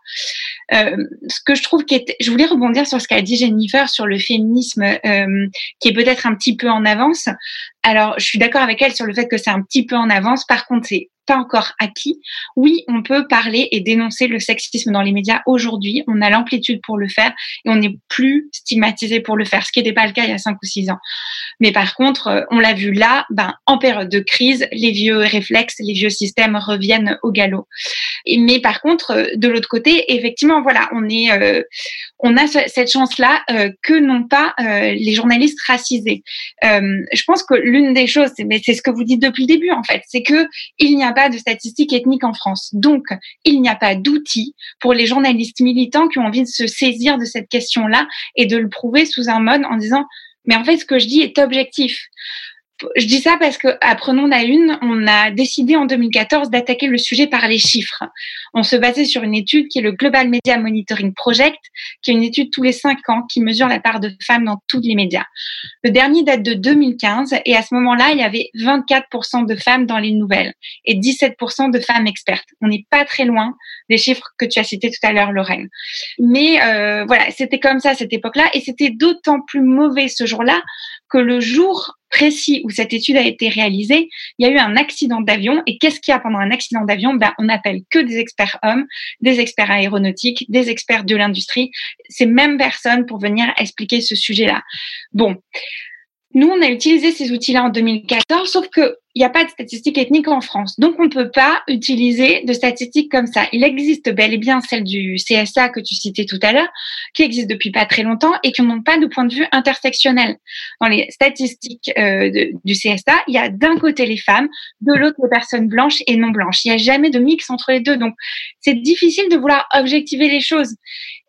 Euh, ce que je trouve qui est, je voulais rebondir sur ce qu'a dit Jennifer sur le féminisme euh, qui est peut-être un petit peu en avance. Alors, je suis d'accord avec elle sur le fait que c'est un petit peu en avance. Par contre, c'est pas encore acquis. Oui, on peut parler et dénoncer le sexisme dans les médias aujourd'hui. On a l'amplitude pour le faire et on n'est plus stigmatisé pour le faire, ce qui n'était pas le cas il y a cinq ou six ans. Mais par contre, euh, on l'a vu là, ben, en période de crise, les vieux réflexes, les vieux systèmes reviennent au galop. Mais par contre, euh, de l'autre côté, effectivement, voilà, on est, euh, on a cette chance-là que n'ont pas les journalistes racisés. Je pense que l'une des choses, mais c'est ce que vous dites depuis le début en fait, c'est que il n'y a pas de statistiques ethniques en France. Donc, il n'y a pas d'outils pour les journalistes militants qui ont envie de se saisir de cette question-là et de le prouver sous un mode en disant mais en fait, ce que je dis est objectif je dis ça parce que Prenons la Une, on a décidé en 2014 d'attaquer le sujet par les chiffres. On se basait sur une étude qui est le Global Media Monitoring Project, qui est une étude tous les cinq ans qui mesure la part de femmes dans tous les médias. Le dernier date de 2015 et à ce moment-là, il y avait 24% de femmes dans les nouvelles et 17% de femmes expertes. On n'est pas très loin des chiffres que tu as cités tout à l'heure, Lorraine. Mais euh, voilà, c'était comme ça à cette époque-là et c'était d'autant plus mauvais ce jour-là que le jour précis où cette étude a été réalisée, il y a eu un accident d'avion. Et qu'est-ce qu'il y a pendant un accident d'avion? Ben, On appelle que des experts hommes, des experts aéronautiques, des experts de l'industrie, ces mêmes personnes pour venir expliquer ce sujet-là. Bon. Nous, on a utilisé ces outils-là en 2014, sauf que il n'y a pas de statistiques ethniques en France. Donc, on ne peut pas utiliser de statistiques comme ça. Il existe bel et bien celle du CSA que tu citais tout à l'heure, qui existe depuis pas très longtemps et qui n'ont pas de point de vue intersectionnel. Dans les statistiques euh, du CSA, il y a d'un côté les femmes, de l'autre les personnes blanches et non blanches. Il n'y a jamais de mix entre les deux. Donc, c'est difficile de vouloir objectiver les choses.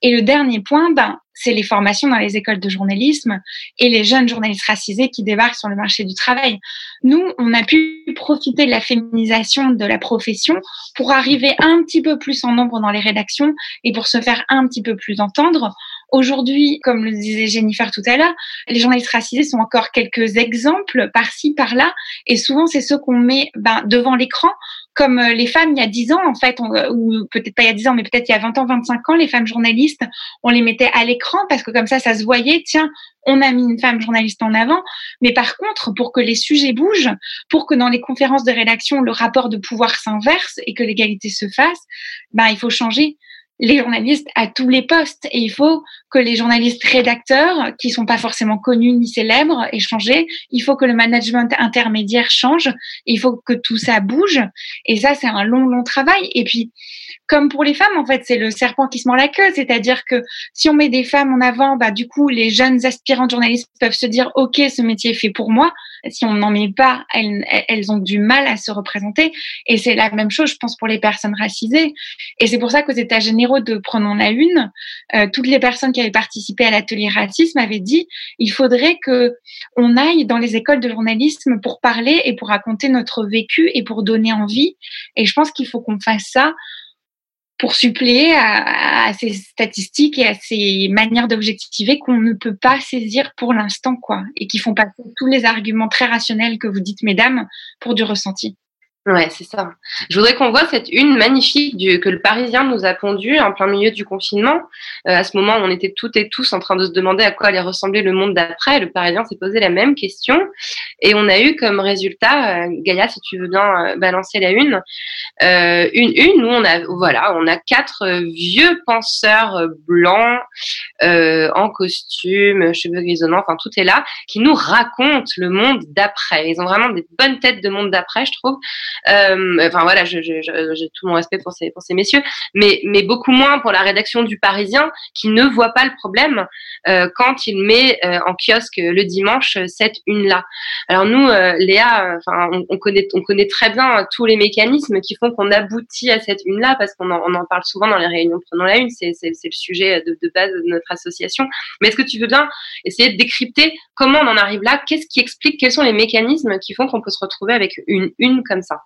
Et le dernier point, ben, c'est les formations dans les écoles de journalisme et les jeunes journalistes racisés qui débarquent sur le marché du travail. Nous, on a pu profiter de la féminisation de la profession pour arriver un petit peu plus en nombre dans les rédactions et pour se faire un petit peu plus entendre. Aujourd'hui, comme le disait Jennifer tout à l'heure, les journalistes racisés sont encore quelques exemples par-ci, par-là, et souvent c'est ceux qu'on met ben, devant l'écran. Comme euh, les femmes il y a 10 ans, en fait, ou peut-être pas il y a 10 ans, mais peut-être il y a 20 ans, 25 ans, les femmes journalistes, on les mettait à l'écran parce que comme ça, ça se voyait, tiens, on a mis une femme journaliste en avant. Mais par contre, pour que les sujets bougent, pour que dans les conférences de rédaction, le rapport de pouvoir s'inverse et que l'égalité se fasse, ben, il faut changer les journalistes à tous les postes et il faut que les journalistes rédacteurs qui sont pas forcément connus ni célèbres aient changé. Il faut que le management intermédiaire change. Il faut que tout ça bouge et ça c'est un long long travail. Et puis comme pour les femmes en fait c'est le serpent qui se mord la queue, c'est-à-dire que si on met des femmes en avant, bah du coup les jeunes aspirantes journalistes peuvent se dire ok ce métier est fait pour moi. Si on n'en met pas, elles, elles ont du mal à se représenter et c'est la même chose je pense pour les personnes racisées. Et c'est pour ça qu'aux États généraux de Prenons la Une, euh, toutes les personnes qui avaient participé à l'atelier racisme avaient dit il faudrait que on aille dans les écoles de journalisme pour parler et pour raconter notre vécu et pour donner envie. Et je pense qu'il faut qu'on fasse ça pour suppléer à, ces statistiques et à ces manières d'objectiver qu'on ne peut pas saisir pour l'instant, quoi, et qui font passer tous les arguments très rationnels que vous dites, mesdames, pour du ressenti. Ouais, c'est ça. Je voudrais qu'on voit cette une magnifique que le Parisien nous a pondue en plein milieu du confinement. Euh, à ce moment, on était toutes et tous en train de se demander à quoi allait ressembler le monde d'après. Le Parisien s'est posé la même question et on a eu comme résultat, euh, Gaïa, si tu veux bien euh, balancer la une, une une où on a voilà, on a quatre vieux penseurs blancs en costume, cheveux grisonnants, enfin tout est là, qui nous racontent le monde d'après. Ils ont vraiment des bonnes têtes de monde d'après, je trouve. Euh, enfin voilà, j'ai tout mon respect pour ces, pour ces messieurs, mais, mais beaucoup moins pour la rédaction du Parisien qui ne voit pas le problème euh, quand il met euh, en kiosque le dimanche cette une-là. Alors nous, Léa, enfin on, connaît, on connaît très bien tous les mécanismes qui font qu'on aboutit à cette une-là parce qu'on en, on en parle souvent dans les réunions Prenons la Une, c'est le sujet de, de base de notre association. Mais est-ce que tu veux bien essayer de décrypter comment on en arrive là? Qu'est-ce qui explique Quels sont les mécanismes qui font qu'on peut se retrouver avec une une comme ça?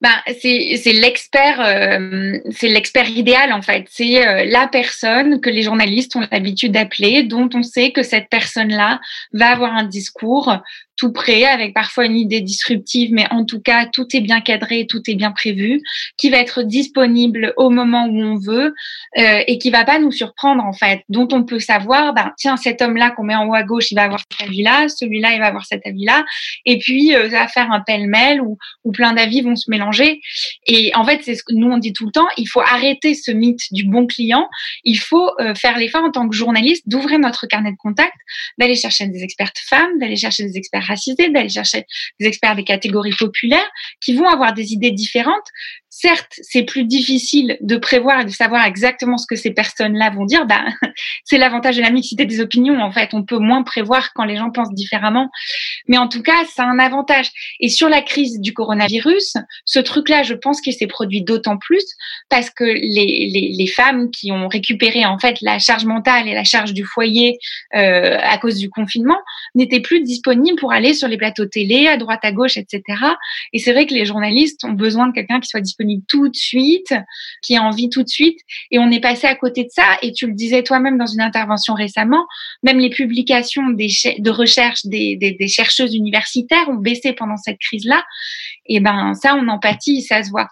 Ben, c'est l'expert, euh, c'est l'expert idéal en fait. C'est euh, la personne que les journalistes ont l'habitude d'appeler, dont on sait que cette personne-là va avoir un discours tout prêt, avec parfois une idée disruptive, mais en tout cas, tout est bien cadré, tout est bien prévu, qui va être disponible au moment où on veut euh, et qui va pas nous surprendre en fait, dont on peut savoir, ben tiens, cet homme-là qu'on met en haut à gauche, il va avoir cet avis-là, celui-là, il va avoir cet avis-là, et puis euh, ça va faire un pêle-mêle où, où plein d'avis vont se mélanger. Et en fait, c'est ce que nous on dit tout le temps, il faut arrêter ce mythe du bon client, il faut euh, faire l'effort en tant que journaliste d'ouvrir notre carnet de contact, d'aller chercher des expertes femmes, d'aller chercher des experts racisés, d'aller chercher des experts des catégories populaires qui vont avoir des idées différentes certes, c'est plus difficile de prévoir et de savoir exactement ce que ces personnes-là vont dire. Ben, [LAUGHS] c'est l'avantage de la mixité des opinions. En fait, on peut moins prévoir quand les gens pensent différemment. Mais en tout cas, ça a un avantage. Et sur la crise du coronavirus, ce truc-là, je pense qu'il s'est produit d'autant plus parce que les, les, les, femmes qui ont récupéré en fait la charge mentale et la charge du foyer euh, à cause du confinement n'étaient plus disponibles pour aller sur les plateaux télé, à droite, à gauche, etc. Et c'est vrai que les journalistes ont besoin de quelqu'un qui soit disponible tout de suite, qui a envie tout de suite. Et on est passé à côté de ça. Et tu le disais toi-même dans une intervention récemment, même les publications de recherche des, chercheuses universitaires ont baissé pendant cette crise-là. Et ben ça, on empathie, ça se voit.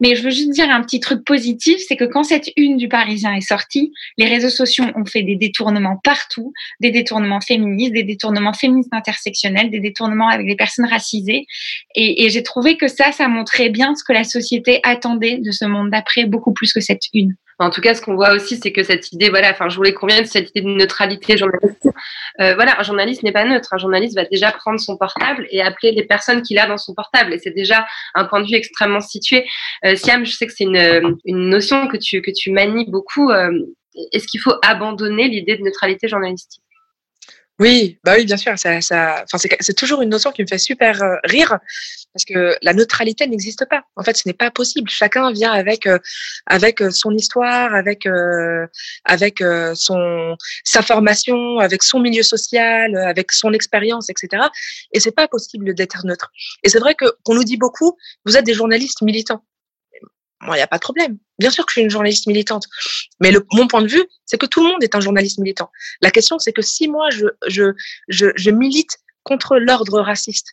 Mais je veux juste dire un petit truc positif, c'est que quand cette une du Parisien est sortie, les réseaux sociaux ont fait des détournements partout, des détournements féministes, des détournements féministes intersectionnels, des détournements avec des personnes racisées. Et, et j'ai trouvé que ça, ça montrait bien ce que la société attendait de ce monde d'après, beaucoup plus que cette une. En tout cas, ce qu'on voit aussi, c'est que cette idée, voilà, enfin, je voulais qu'on vienne de cette idée de neutralité journalistique. Euh, voilà, un journaliste n'est pas neutre. Un journaliste va déjà prendre son portable et appeler les personnes qu'il a dans son portable. Et c'est déjà un point de vue extrêmement situé. Euh, Siam, je sais que c'est une, une, notion que tu, que tu manies beaucoup. Euh, Est-ce qu'il faut abandonner l'idée de neutralité journalistique? Oui, bah oui, bien sûr. Ça, ça, enfin, c'est toujours une notion qui me fait super euh, rire parce que la neutralité n'existe pas. En fait, ce n'est pas possible. Chacun vient avec euh, avec euh, son histoire, avec avec son sa formation, avec son milieu social, avec son expérience, etc. Et c'est pas possible d'être neutre. Et c'est vrai que qu'on nous dit beaucoup, vous êtes des journalistes militants. Moi, il n'y a pas de problème. Bien sûr que je suis une journaliste militante. Mais le, mon point de vue, c'est que tout le monde est un journaliste militant. La question, c'est que si moi, je, je, je, je milite contre l'ordre raciste,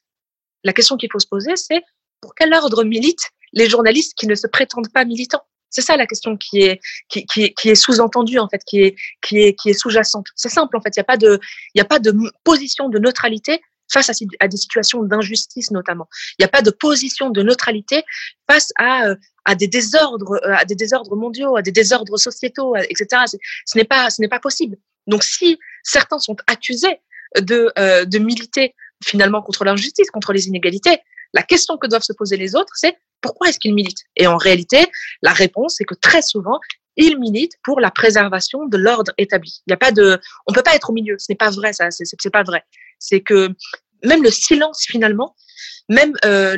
la question qu'il faut se poser, c'est pour quel ordre militent les journalistes qui ne se prétendent pas militants? C'est ça la question qui est, qui, qui qui est sous-entendue, en fait, qui est, qui est, qui est sous-jacente. C'est simple, en fait. Il n'y a pas de, il a pas de position de neutralité face à, des situations d'injustice notamment. Il n'y a pas de position de neutralité face à, euh, à des désordres, euh, à des désordres mondiaux, à des désordres sociétaux, etc. Ce n'est pas, ce n'est pas possible. Donc, si certains sont accusés de, euh, de militer finalement contre l'injustice, contre les inégalités, la question que doivent se poser les autres, c'est pourquoi est-ce qu'ils militent? Et en réalité, la réponse, c'est que très souvent, ils militent pour la préservation de l'ordre établi. Il n'y a pas de, on peut pas être au milieu. Ce n'est pas vrai, ça. C'est pas vrai. C'est que même le silence finalement même euh,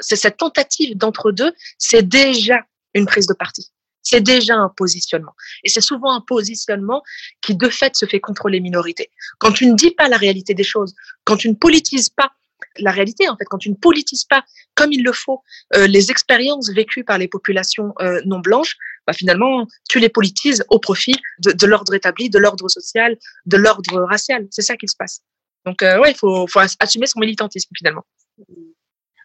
cette tentative d'entre deux, c'est déjà une prise de parti. C'est déjà un positionnement. Et c'est souvent un positionnement qui, de fait, se fait contre les minorités. Quand tu ne dis pas la réalité des choses, quand tu ne politises pas la réalité, en fait, quand tu ne politises pas comme il le faut euh, les expériences vécues par les populations euh, non blanches, bah, finalement, tu les politises au profit de, de l'ordre établi, de l'ordre social, de l'ordre racial. C'est ça qui se passe. Donc, euh, ouais, il faut, faut assumer son militantisme finalement.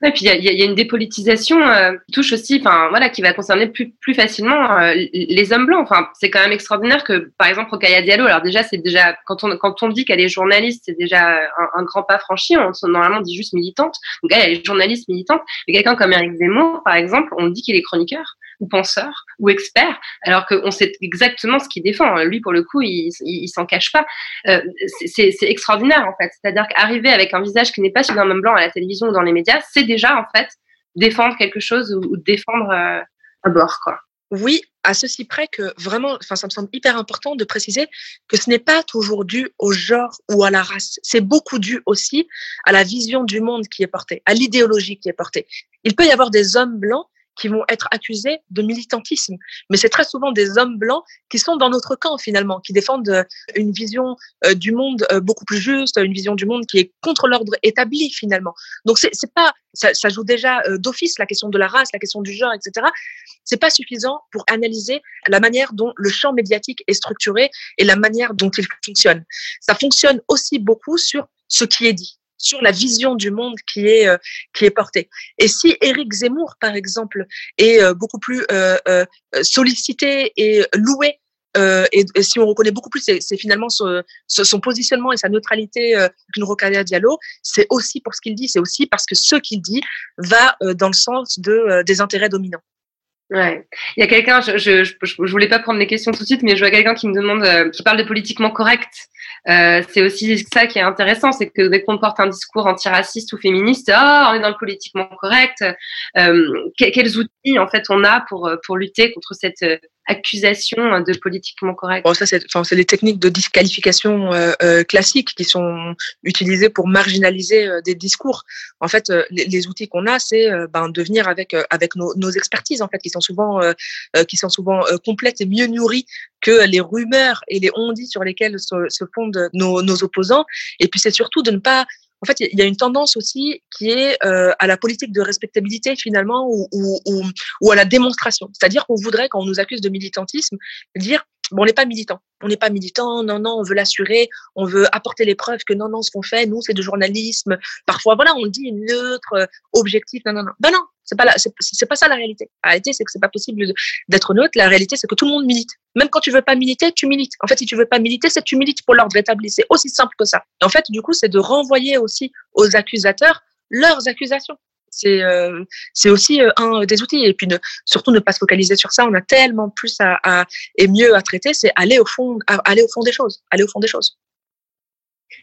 Et puis il y a, une dépolitisation euh, qui touche aussi, enfin voilà, qui va concerner plus, facilement euh, les hommes blancs. Enfin, c'est quand même extraordinaire que, par exemple, Rokaya Diallo, alors déjà c'est déjà quand on quand on dit qu'elle est journaliste, c'est déjà un, un, grand pas franchi. On normalement dit juste militante, donc elle, elle est journaliste militante. Mais quelqu'un comme Eric Zemmour, par exemple, on dit qu'il est chroniqueur ou penseur ou expert, alors qu'on sait exactement ce qu'il défend. Lui, pour le coup, il, s'en cache pas. Euh, c'est extraordinaire en fait. C'est-à-dire qu'arriver avec un visage qui n'est pas celui d'un homme blanc à la télévision ou dans les médias, c'est déjà en fait défendre quelque chose ou, ou défendre euh, un bord quoi. Oui, à ceci près que vraiment, enfin, ça me semble hyper important de préciser que ce n'est pas toujours dû au genre ou à la race. C'est beaucoup dû aussi à la vision du monde qui est portée, à l'idéologie qui est portée. Il peut y avoir des hommes blancs qui vont être accusés de militantisme. Mais c'est très souvent des hommes blancs qui sont dans notre camp finalement, qui défendent euh, une vision euh, du monde euh, beaucoup plus juste, une vision du monde qui est contre l'ordre établi finalement. Donc c'est pas ça, ça joue déjà d'office la question de la race, la question du genre, etc. C'est pas suffisant pour analyser la manière dont le champ médiatique est structuré et la manière dont il fonctionne. Ça fonctionne aussi beaucoup sur ce qui est dit sur la vision du monde qui est euh, qui est portée. Et si Éric Zemmour, par exemple, est euh, beaucoup plus euh, sollicité et loué et, et, si on reconnaît beaucoup plus, c'est finalement son, son, positionnement et sa neutralité euh, qu'une Rocalia Diallo, c'est aussi pour ce qu'il dit, c'est aussi parce que ce qu'il dit va dans le sens de, des intérêts dominants. Ouais. Il y a quelqu'un, je, je, je, je, voulais pas prendre les questions tout de suite, mais je vois quelqu'un qui me demande, euh, qui parle de politiquement correct. Euh, c'est aussi ça qui est intéressant, c'est que dès qu'on porte un discours antiraciste ou féministe, ah, on est dans le politiquement correct. Euh, quels outils en fait on a pour pour lutter contre cette accusation de politiquement correct bon, ça, c'est, enfin, c'est des techniques de disqualification euh, euh, classiques qui sont utilisées pour marginaliser euh, des discours. En fait, euh, les, les, outils qu'on a, c'est euh, ben, de venir avec euh, avec nos, nos, expertises en fait, qui sont souvent qui sont souvent complètes et mieux nourries que les rumeurs et les on-dit sur lesquels se, se fondent nos, nos opposants. Et puis, c'est surtout de ne pas en fait, il y a une tendance aussi qui est euh, à la politique de respectabilité finalement ou, ou, à la démonstration. C'est-à-dire qu'on voudrait, quand on nous accuse de militantisme, dire bon, on n'est pas militant. On n'est pas militant, non, non, on veut l'assurer, on veut apporter les preuves que non, non, ce qu'on fait, nous, c'est du journalisme. Parfois, voilà, on dit neutre, euh, objectif, non, non, non. Ben non, c'est pas la, c'est pas ça la réalité. La réalité, c'est que c'est pas possible d'être neutre. La réalité, c'est que tout le monde milite. Même quand tu veux pas militer, tu milites. En fait, si tu veux pas militer, c'est que tu milites pour l'ordre établi. C'est aussi simple que ça. En fait, du coup, c'est de renvoyer aussi aux accusateurs leurs accusations c'est euh, c'est aussi euh, un des outils. Et puis ne, surtout ne pas se focaliser sur ça. On a tellement plus à, à et mieux à traiter. C'est aller au fond, aller au fond des choses, aller au fond des choses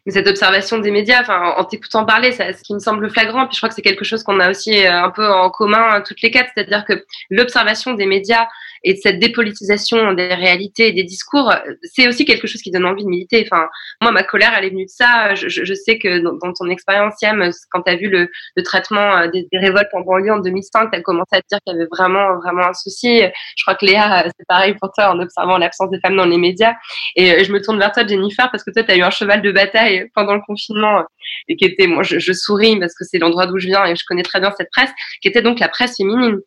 mais cette observation des médias, en t'écoutant parler, ça, ce qui me semble flagrant, puis je crois que c'est quelque chose qu'on a aussi un peu en commun toutes les quatre, c'est-à-dire que l'observation des médias et de cette dépolitisation des réalités et des discours, c'est aussi quelque chose qui donne envie de militer. Enfin, moi, ma colère, elle est venue de ça. Je, sais que dans, ton expérience, Yam, quand tu as vu le, traitement euh, des, révoltes en banlieue en 2005, tu as commencé à te dire qu'il y avait vraiment, vraiment un souci. Je crois que Léa, c'est pareil pour toi en observant l'absence des femmes dans les médias. Et euh, je me tourne vers toi, Jennifer, parce que toi, tu as eu un cheval de bataille pendant le confinement et qui était, moi, je, souris parce que c'est l'endroit d'où je viens et je connais très bien cette presse, qui était donc la presse féminine.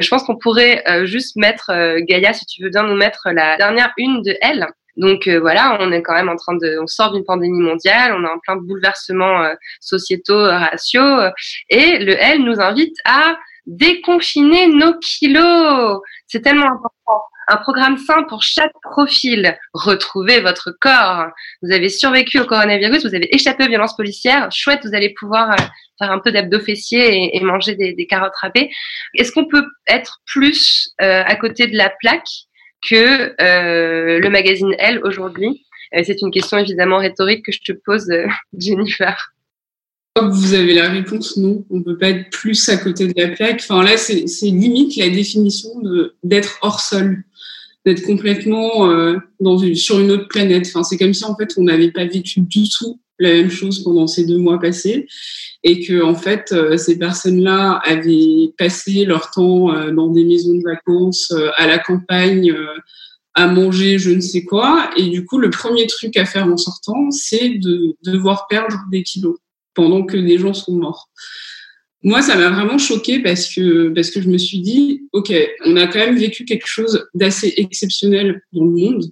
Je pense qu'on pourrait euh, juste mettre euh, Gaïa, si tu veux bien nous mettre la dernière une de Elle. Donc euh, voilà, on est quand même en train de, on sort d'une pandémie mondiale, on est en plein de bouleversements sociétaux, raciaux, et le Elle nous invite à déconfiner nos kilos. C'est tellement important. Un programme sain pour chaque profil. Retrouvez votre corps. Vous avez survécu au coronavirus, vous avez échappé aux violences policières. Chouette, vous allez pouvoir faire un peu d'abdos fessiers et, manger des, carottes râpées. Est-ce qu'on peut être plus euh, à côté de la plaque que euh, le magazine Elle aujourd'hui? Euh, C'est une question évidemment rhétorique que je te pose, [LAUGHS] Jennifer. Vous avez la réponse, non. On ne peut pas être plus à côté de la plaque. Enfin là, c'est limite la définition d'être hors sol, d'être complètement euh, dans une, sur une autre planète. Enfin, c'est comme si en fait on n'avait pas vécu du tout la même chose pendant ces deux mois passés et que en fait euh, ces personnes-là avaient passé leur temps euh, dans des maisons de vacances à la campagne à manger je ne sais quoi et du coup le premier truc à faire en sortant c'est de devoir perdre des kilos pendant que des gens sont morts. Moi, ça m'a vraiment choqué parce que parce que je me suis dit, ok, on a quand même vécu quelque chose d'assez exceptionnel dans le monde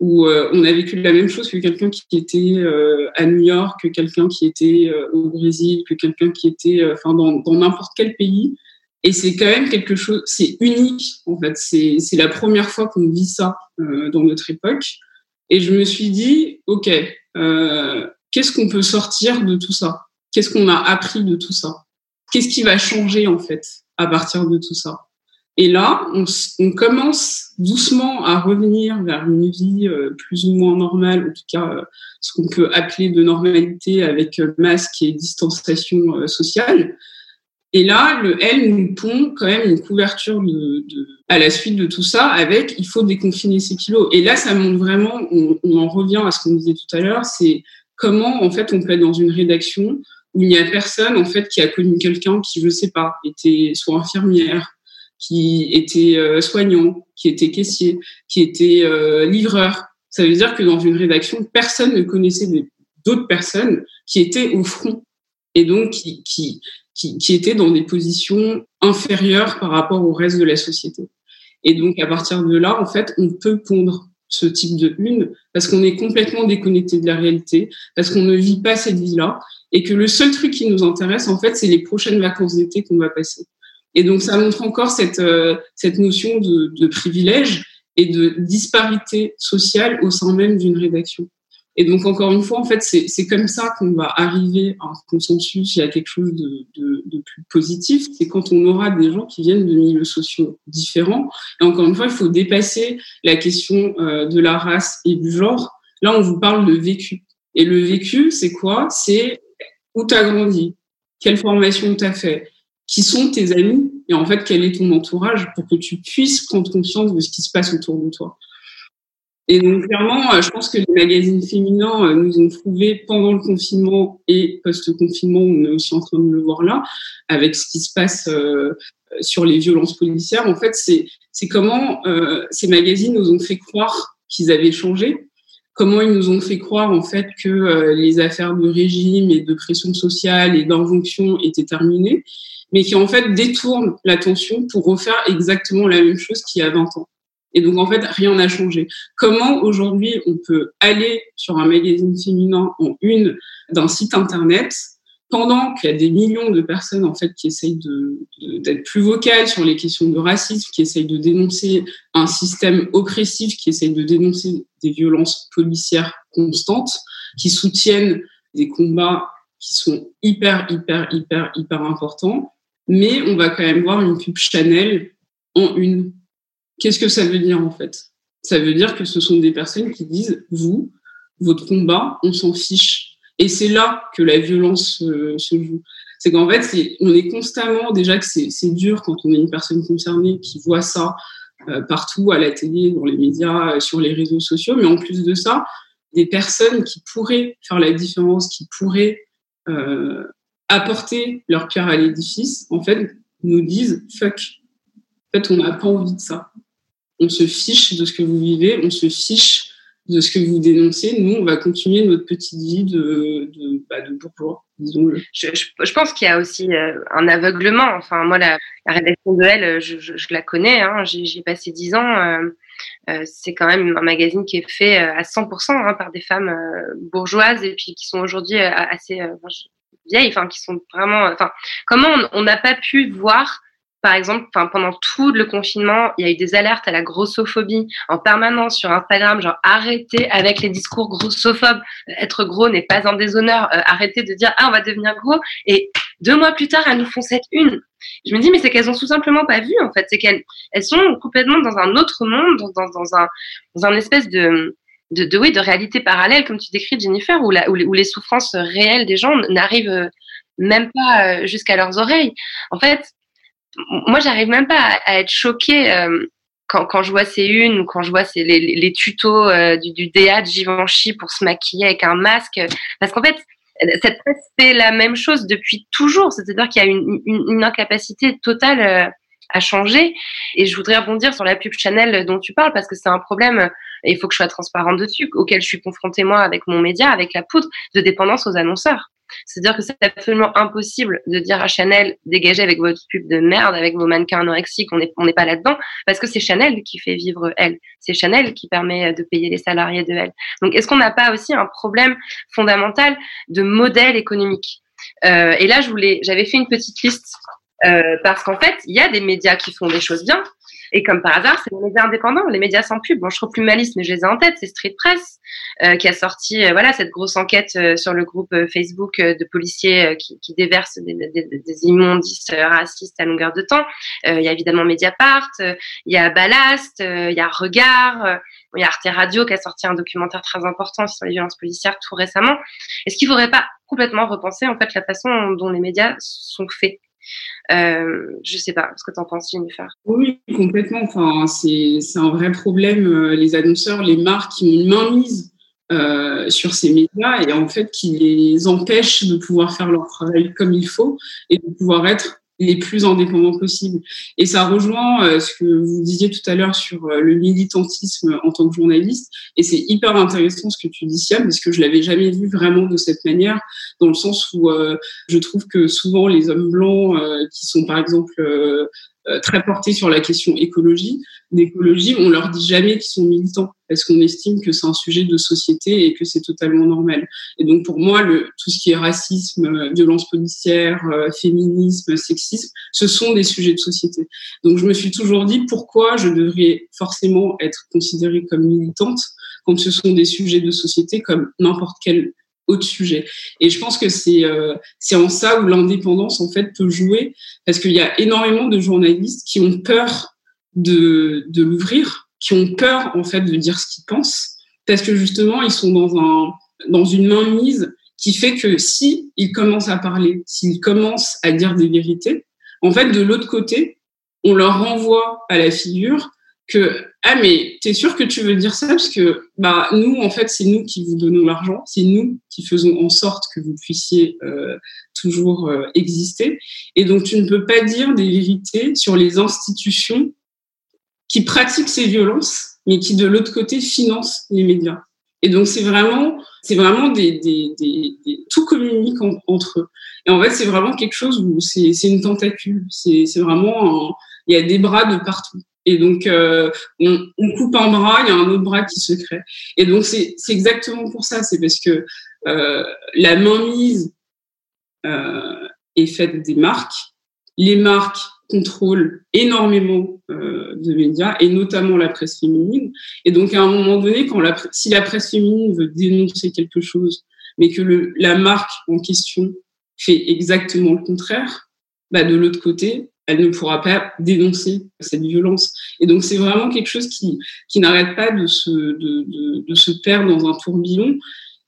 où euh, on a vécu la même chose que quelqu'un qui était euh, à New York, que quelqu'un qui était euh, au Brésil, que quelqu'un qui était enfin dans n'importe quel pays. Et c'est quand même quelque chose, c'est unique en fait. C'est c'est la première fois qu'on vit ça dans notre époque. Et je me suis dit, ok, qu'est-ce qu'on peut sortir de tout ça? Qu'est-ce qu'on a appris de tout ça? Qu'est-ce qui va changer en fait à partir de tout ça? Et là, on, commence doucement à revenir vers une vie euh, plus ou moins normale, en tout cas euh, ce qu'on peut appeler de normalité avec euh, masque et distanciation sociale. Et là, le L nous pond quand même une couverture de, à la suite de tout ça avec il faut déconfiner ses kilos. Et là, ça montre vraiment, on, on en revient à ce qu'on disait tout à l'heure, c'est comment en fait on peut être dans une rédaction il n'y a personne en fait qui a connu quelqu'un qui, je sais pas, était soit infirmière, qui était euh, soignant, qui était caissier, qui était euh, livreur. Ça veut dire que dans une rédaction, personne ne connaissait d'autres personnes qui étaient au front et donc qui, qui, qui, qui étaient dans des positions inférieures par rapport au reste de la société. Et donc, à partir de là, en fait, on peut pondre ce type de une parce qu'on est complètement déconnecté de la réalité, parce qu'on ne vit pas cette vie-là et que le seul truc qui nous intéresse, en fait, c'est les prochaines vacances d'été qu'on va passer. Et donc, ça montre encore cette, euh, cette notion de, de, privilège et de disparité sociale au sein même d'une rédaction. Et donc, encore une fois, en fait, c'est comme ça qu'on va arriver à un consensus et à quelque chose de, plus positif. C'est quand on aura des gens qui viennent de milieux sociaux différents. Et encore une fois, il faut dépasser la question euh, de la race et du genre. Là, on vous parle de vécu. Et le vécu, c'est quoi? C'est où tu as grandi, quelle formation tu as fait, qui sont tes amis et en fait quel est ton entourage pour que tu puisses prendre conscience de ce qui se passe autour de toi. Et donc clairement, euh, je pense que les magazines féminins euh, nous ont trouvé pendant le confinement et post-confinement, on est aussi en train de le voir là, avec ce qui se passe euh, sur les violences policières. En fait, c'est comment ces magazines nous ont fait croire qu'ils avaient changé, comment ils nous ont fait croire en fait que les affaires de régime et de pression sociale et d'injonction étaient terminées mais qui en fait détourne l'attention pour refaire exactement la même chose qu'il y a 20 ans. Et donc en fait, rien n'a changé. Comment aujourd'hui on peut aller sur un magazine féminin en une d'un site internet pendant qu'il y a des millions de personnes en fait qui essayent d'être plus vocales sur les questions de racisme, qui essayent de dénoncer un système oppressif, qui essayent de dénoncer des violences policières constantes, qui soutiennent des combats qui sont hyper, hyper, hyper, hyper importants mais on va quand même voir une pub Chanel en une. Qu'est-ce que ça veut dire en fait? Ça veut dire que ce sont des personnes qui disent, vous, votre combat, on s'en fiche. Et c'est là que la violence euh, se joue. C'est qu'en fait, on est constamment, déjà que c'est dur quand on est une personne concernée qui voit ça euh, partout, à la télé, dans les médias, euh, sur les réseaux sociaux, mais en plus de ça, des personnes qui pourraient faire la différence, qui pourraient apporter leur pierre à l'édifice, en fait, nous disent fuck. En fait, on n'a pas envie de ça. On se fiche de ce que vous vivez, on se fiche de ce que vous dénoncez. Nous, on va continuer notre petite vie de, de, bah, bourgeois, disons-le. Je, pense qu'il y a aussi euh, un aveuglement. Enfin, moi, la, rédaction de Elle, je, la connais. Hein, J'ai passé dix ans. Euh, euh, c'est quand même un magazine qui est fait à 100% hein, par des femmes bourgeoises et puis qui sont aujourd'hui assez vieilles, enfin qui sont vraiment. Enfin, comment on n'a pas pu voir par exemple, pendant tout le confinement, il y a eu des alertes à la grossophobie en permanence sur Instagram, genre arrêtez avec les discours grossophobes. Être gros n'est pas un déshonneur. Euh, arrêtez de dire ah on va devenir gros. Et deux mois plus tard, elles nous font cette une. Je me dis mais c'est qu'elles ont tout simplement pas vu en fait. C'est qu'elles elles sont complètement dans un autre monde, dans, dans, un dans un espèce de de, de, oui, de réalité parallèle, comme tu décris, Jennifer, où, la, où, les, souffrances réelles des gens n'arrivent même pas euh, jusqu'à leurs oreilles. En fait, moi, j'arrive même pas à, être choquée euh, quand, quand, je vois ces unes ou quand je vois ces, les, les tutos euh, du, du DA de Givenchy pour se maquiller avec un masque. Parce qu'en fait, cette fait la même chose depuis toujours. C'est-à-dire qu'il y a une, une, une, incapacité totale euh, à changer. Et je voudrais rebondir sur la pub Chanel dont tu parles parce que c'est un problème, et il faut que je sois transparente dessus, auquel je suis confrontée moi avec mon média, avec la poudre, de dépendance aux annonceurs. C'est-à-dire que c'est absolument impossible de dire à Chanel, dégagez avec votre pub de merde, avec vos mannequins anorexiques, on n'est on pas là-dedans, parce que c'est Chanel qui fait vivre elle. C'est Chanel qui permet de payer les salariés de elle. Donc, est-ce qu'on n'a pas aussi un problème fondamental de modèle économique? Euh, Et là, je voulais, j'avais fait une petite liste euh, parce qu'en fait, il y a des médias qui font des choses bien, et comme par hasard, c'est les médias indépendants, les médias sans pub. Bon, je trouve plus ma mais je les ai en tête. C'est Street Press euh, qui a sorti euh, voilà cette grosse enquête euh, sur le groupe euh, Facebook de policiers qui, qui, déversent des, des, des, immondices racistes à longueur de temps. Il y a évidemment Mediapart, il y a Ballast, il y a Regard, il y a Arte Radio qui a sorti un documentaire très important sur les violences policières tout récemment. Est-ce qu'il ne faudrait pas complètement repenser en fait la façon dont les médias sont faits? Euh, je sais pas ce que tu en penses, Jennifer. Oui, complètement. C'est un vrai problème. Euh, les annonceurs, les marques qui ont une mainmise euh, sur ces médias et en fait qui les empêchent de pouvoir faire leur travail comme il faut et de pouvoir être les plus indépendants possibles. Et ça rejoint euh, ce que vous disiez tout à l'heure sur euh, le militantisme en tant que journaliste. Et c'est hyper intéressant ce que tu dis, Siam, parce que je l'avais jamais vu vraiment de cette manière, dans le sens où euh, je trouve que souvent les hommes blancs qui sont par exemple euh, très portés sur la question écologie, d'écologie, on leur dit jamais qu'ils sont militants parce qu'on estime que c'est un sujet de société et que c'est totalement normal. Et donc pour moi, le, tout ce qui est racisme, euh, violence policière, euh, féminisme, sexisme, ce sont des sujets de société. Donc je me suis toujours dit pourquoi je devrais forcément être considérée comme militante quand ce sont des sujets de société comme n'importe quel autre sujet. Et je pense que c'est euh, c'est en ça où l'indépendance en fait peut jouer parce qu'il y a énormément de journalistes qui ont peur de de l'ouvrir, qui ont peur en fait de dire ce qu'ils pensent parce que justement ils sont dans un dans une mainmise qui fait que si ils commencent à parler, s'ils commencent à dire des vérités, en fait de l'autre côté, on leur renvoie à la figure que ah mais t'es sûr que tu veux dire ça? Parce que bah nous en fait c'est nous qui vous donnons l'argent c'est nous qui faisons en sorte que vous puissiez euh, toujours euh, exister. Et donc tu ne peux pas dire des vérités sur les institutions qui pratiquent ces violences mais qui de l'autre côté financent les médias. Et donc c'est vraiment c'est vraiment des, tout communique entre eux. Et en fait c'est vraiment quelque chose où c'est une tentacule. C'est vraiment il y a des bras de partout et donc, euh, on, coupe un bras, il y a un autre bras qui se crée. Et donc, c'est exactement pour ça. C'est parce que euh, la mainmise euh, est faite des marques. Les marques contrôlent énormément de médias, et notamment la presse féminine. Et donc, à un moment donné, si la presse féminine veut dénoncer quelque chose, mais que la marque en question fait exactement le contraire, bah, de l'autre côté, elle ne pourra pas dénoncer cette violence. Et donc c'est vraiment quelque chose qui, qui n'arrête pas de se, de, se perdre dans un tourbillon.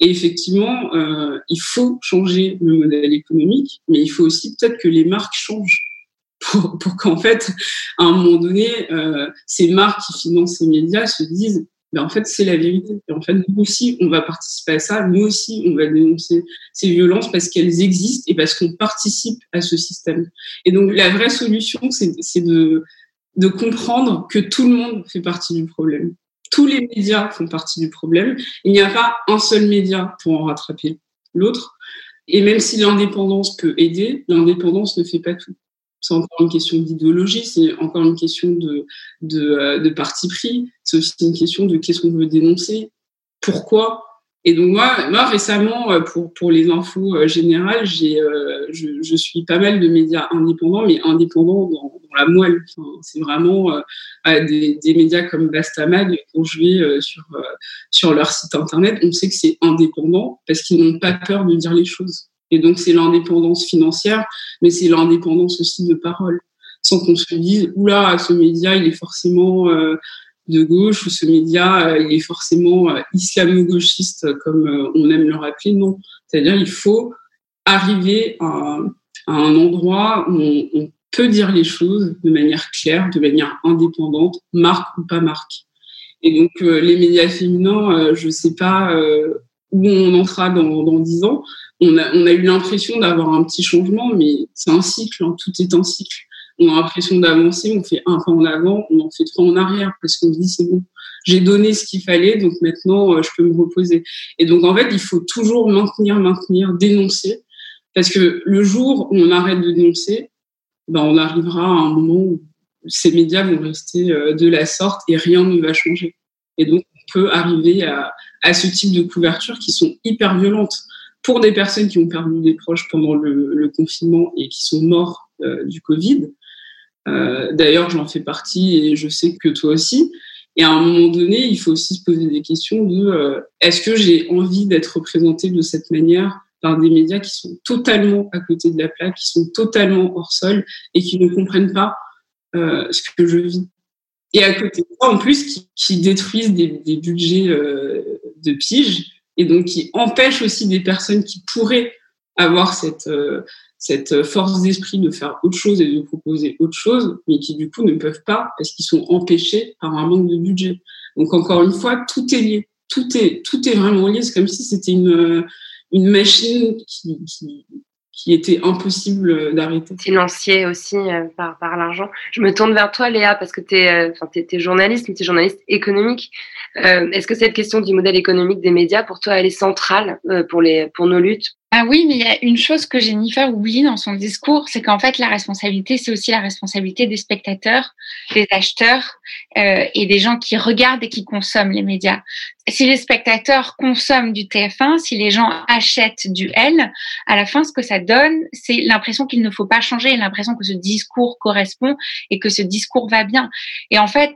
Et effectivement, euh, il faut changer le modèle économique, mais il faut aussi peut-être que les marques changent [LAUGHS] pour, pour qu'en fait, à un moment donné, euh, ces marques qui financent ces médias se disent ben en fait, c'est la vérité. Et en fait, nous aussi, on va participer à ça. Nous aussi, on va dénoncer ces violences parce qu'elles existent et parce qu'on participe à ce système. Et donc, la vraie solution, c'est de, de comprendre que tout le monde fait partie du problème. Tous les médias font partie du problème. Il n'y a pas un seul média pour en rattraper l'autre. Et même si l'indépendance peut aider, l'indépendance ne fait pas tout c'est encore une question d'idéologie, c'est encore une question de, euh, de parti pris, c'est aussi une question de qu'est-ce qu'on veut dénoncer, pourquoi. Et donc moi, moi récemment, euh, pour, pour les infos euh, générales, j'ai, je, suis pas mal de médias indépendants, mais indépendants dans, la moelle. C'est vraiment des, des, médias comme Bastamag, quand je vais sur, sur leur site internet, on sait que c'est indépendant parce qu'ils n'ont pas peur de dire les choses. Et donc, c'est l'indépendance financière, mais c'est l'indépendance aussi de parole. Sans qu'on se dise, oula, ce média, il est forcément euh, de gauche, ou ce média, euh, il est forcément euh, islamo-gauchiste, comme on aime le rappeler. Non. C'est-à-dire, il faut arriver à, un endroit où on, on, peut dire les choses de manière claire, de manière indépendante, marque ou pas marque. Et donc, les médias féminins, je ne sais pas où on entrera dans, dans 10 ans, on a, on a eu l'impression d'avoir un petit changement, mais c'est un cycle, hein, tout est un cycle. On a l'impression d'avancer, on fait un pas en avant, on en fait trois en arrière, parce qu'on se dit c'est bon, j'ai donné ce qu'il fallait, donc maintenant euh, je peux me reposer. Et donc en fait, il faut toujours maintenir, maintenir, dénoncer, parce que le jour où on arrête de dénoncer, ben, on arrivera à un moment où ces médias vont rester euh, de la sorte et rien ne va changer. Et donc on peut arriver à, ce type de couverture qui sont hyper violentes pour des personnes qui ont perdu des proches pendant le, le confinement et qui sont morts euh, du Covid. Euh, D'ailleurs, j'en fais partie et je sais que toi aussi. Et à un moment donné, il faut aussi se poser des questions de euh, est-ce que j'ai envie d'être représentée de cette manière par des médias qui sont totalement à côté de la plaque, qui sont totalement hors sol et qui ne comprennent pas euh, ce que je vis? Et à côté de ça, en plus, qui, détruisent des, budgets euh, de pige et donc qui empêche aussi des personnes qui pourraient avoir cette, euh, cette force d'esprit de faire autre chose et de proposer autre chose, mais qui du coup ne peuvent pas parce qu'ils sont empêchés par un manque de budget. Donc encore une fois, tout est lié, tout est, tout est vraiment lié. C'est comme si c'était une, une machine qui, qui était impossible d'arrêter. Financier aussi euh, par, par l'argent. Je me tourne vers toi, Léa, parce que tu es, euh, es, es, journaliste, mais tu es journaliste économique. Euh, Est-ce que cette question du modèle économique des médias, pour toi, elle est centrale euh, pour, les, pour nos luttes ah oui, mais il y a une chose que Jennifer oublie dans son discours, c'est qu'en fait, la responsabilité, c'est aussi la responsabilité des spectateurs, des acheteurs euh, et des gens qui regardent et qui consomment les médias. Si les spectateurs consomment du TF1, si les gens achètent du L, à la fin, ce que ça donne, c'est l'impression qu'il ne faut pas changer, l'impression que ce discours correspond et que ce discours va bien. Et en fait,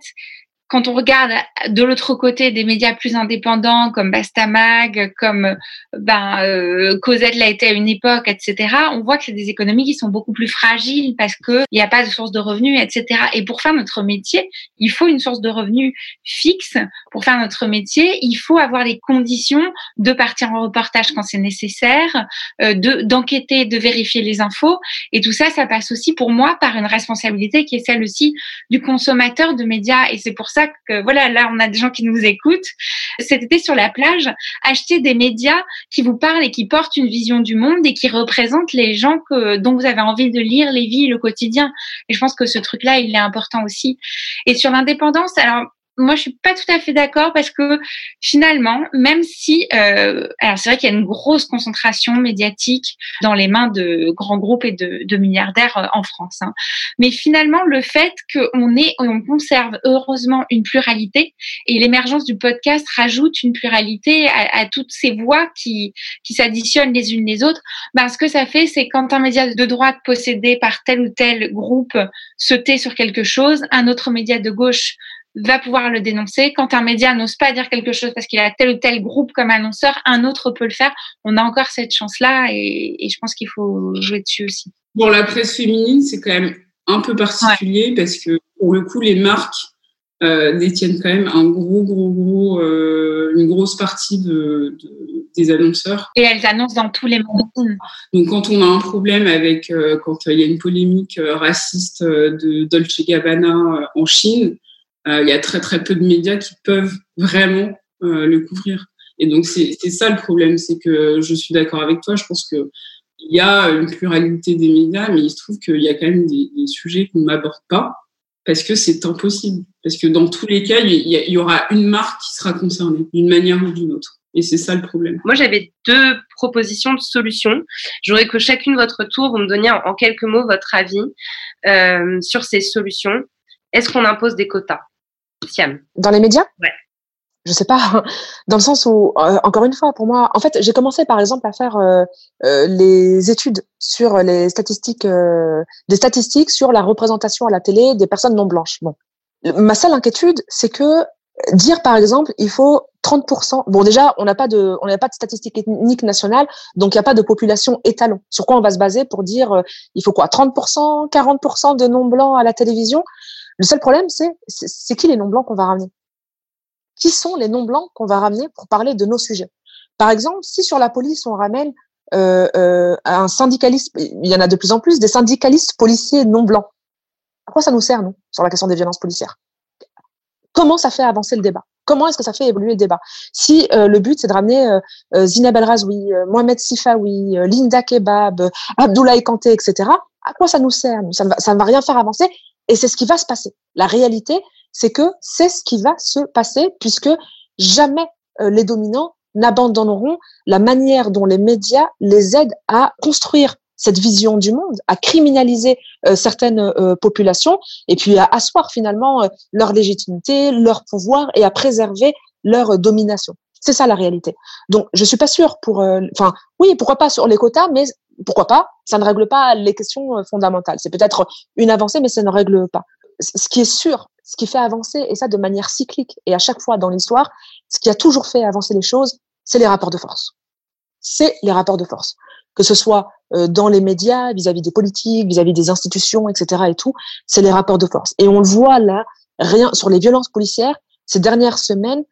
quand on regarde de l'autre côté des médias plus indépendants comme Bastamag, comme ben euh, Cosette l'a été à une époque, etc., on voit que c'est des économies qui sont beaucoup plus fragiles parce que il n'y a pas de source de revenus, etc. Et pour faire notre métier, il faut une source de revenus fixe. Pour faire notre métier, il faut avoir les conditions de partir en reportage quand c'est nécessaire, euh, de d'enquêter, de vérifier les infos. Et tout ça, ça passe aussi pour moi par une responsabilité qui est celle aussi du consommateur de médias. Et c'est pour que voilà, là on a des gens qui nous écoutent. Cet été sur la plage, achetez des médias qui vous parlent et qui portent une vision du monde et qui représentent les gens que, dont vous avez envie de lire les vies, le quotidien. Et je pense que ce truc-là, il est important aussi. Et sur l'indépendance, alors moi, je suis pas tout à fait d'accord parce que finalement, même si, euh, alors c'est vrai qu'il y a une grosse concentration médiatique dans les mains de grands groupes et de, milliardaires euh, en France, hein. mais finalement, le fait qu'on ait, on conserve heureusement une pluralité et l'émergence du podcast rajoute une pluralité à, à toutes ces voix qui qui s'additionnent les unes les autres. Ben, ce que ça fait, c'est quand un média de droite possédé par tel ou tel groupe se tait sur quelque chose, un autre média de gauche va pouvoir le dénoncer. Quand un média n'ose pas dire quelque chose parce qu'il a tel ou tel groupe comme annonceur, un autre peut le faire. On a encore cette chance-là et, et je pense qu'il faut jouer dessus aussi. Bon, la presse féminine, c'est quand même un peu particulier parce que pour le coup, les marques euh, détiennent quand même un gros, gros, gros, euh, une grosse partie de, de, des annonceurs. Et elles annoncent dans tous les magazines. Donc, quand on a un problème avec, euh, quand il y a une polémique raciste de Dolce Gabbana en Chine, il y a très, très peu de médias qui peuvent vraiment le couvrir. Et donc, c'est ça le problème, c'est que je suis d'accord avec toi, je pense que il y a une pluralité des médias, mais il se trouve qu'il y a quand même des, sujets qu'on n'aborde pas parce que c'est impossible. Parce que dans tous les cas, il y, aura une marque qui sera concernée d'une manière ou d'une autre. Et c'est ça le problème. Moi, j'avais deux propositions de solutions. J'aurais que chacune votre tour, vous me donniez en, quelques mots votre avis euh, sur ces solutions. Est-ce qu'on impose des quotas? Siam. Dans les médias? Ouais je sais pas, [LAUGHS] dans le sens où, euh, encore une fois, pour moi, en fait, j'ai commencé par exemple à faire euh, euh, les études sur les statistiques, euh, des statistiques sur la représentation à la télé des personnes non blanches. Bon, ma seule inquiétude, c'est que dire par exemple, il faut 30%. Bon, déjà, on n'a pas de, on n'a pas de statistiques ethniques nationales, donc il n'y a pas de population étalon. Sur quoi on va se baser pour dire, euh, il faut quoi, 30%, 40% de non blancs à la télévision? Le seul problème, c'est, qui les non blancs qu'on va ramener? Qui sont les non-blancs qu'on va ramener pour parler de nos sujets? Par exemple, si sur la police, on ramène euh, euh, un syndicaliste, il y en a de plus en plus, des syndicalistes policiers non-blancs, à quoi ça nous sert, nous, sur la question des violences policières? Comment ça fait avancer le débat? Comment est-ce que ça fait évoluer le débat? Si euh, le but, c'est de ramener Zineb El Razoui, Mohamed Sifawi, Linda Kebab, Abdoulaye Kanté, etc., à quoi ça nous sert? Ça ça ne va rien faire avancer et c'est ce qui va se passer. La réalité, c'est que c'est ce qui va se passer puisque jamais euh, les dominants n'abandonneront la manière dont les médias les aident à construire cette vision du monde, à criminaliser euh, certaines euh, populations et puis à asseoir finalement leur légitimité, leur pouvoir et à préserver leur domination. C'est ça la réalité. Donc je suis pas sûre pour, euh, enfin oui, pourquoi pas sur les quotas, mais pourquoi pas? Ça ne règle pas les questions fondamentales. C'est peut-être une avancée, mais ça ne règle pas. Ce qui est sûr, ce qui fait avancer, et ça de manière cyclique, et à chaque fois dans l'histoire, ce qui a toujours fait avancer les choses, c'est les rapports de force. C'est les rapports de force. Que ce soit euh, dans les médias, vis-à-vis des politiques, vis-à-vis des institutions, etc. et tout, c'est les rapports de force. Et on le voit là, rien sur les violences policières, ces dernières semaines,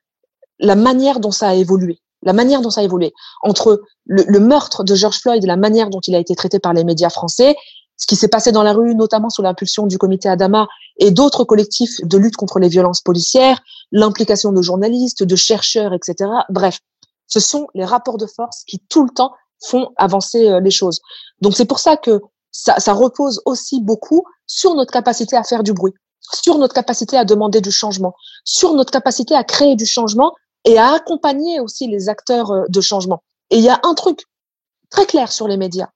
la manière dont ça a évolué la manière dont ça a évolué entre le, le, meurtre de George Floyd et la manière dont il a été traité par les médias français ce qui s'est passé dans la rue, notamment sous l'impulsion du comité Adama et d'autres collectifs de lutte contre les violences policières, l'implication de journalistes, de chercheurs, etc. Bref, ce sont les rapports de force qui tout le temps font avancer euh, les choses. Donc c'est pour ça que ça, ça repose aussi beaucoup sur notre capacité à faire du bruit, sur notre capacité à demander du changement, sur notre capacité à créer du changement et à accompagner aussi les acteurs euh, de changement. Et il y a un truc très clair sur les médias,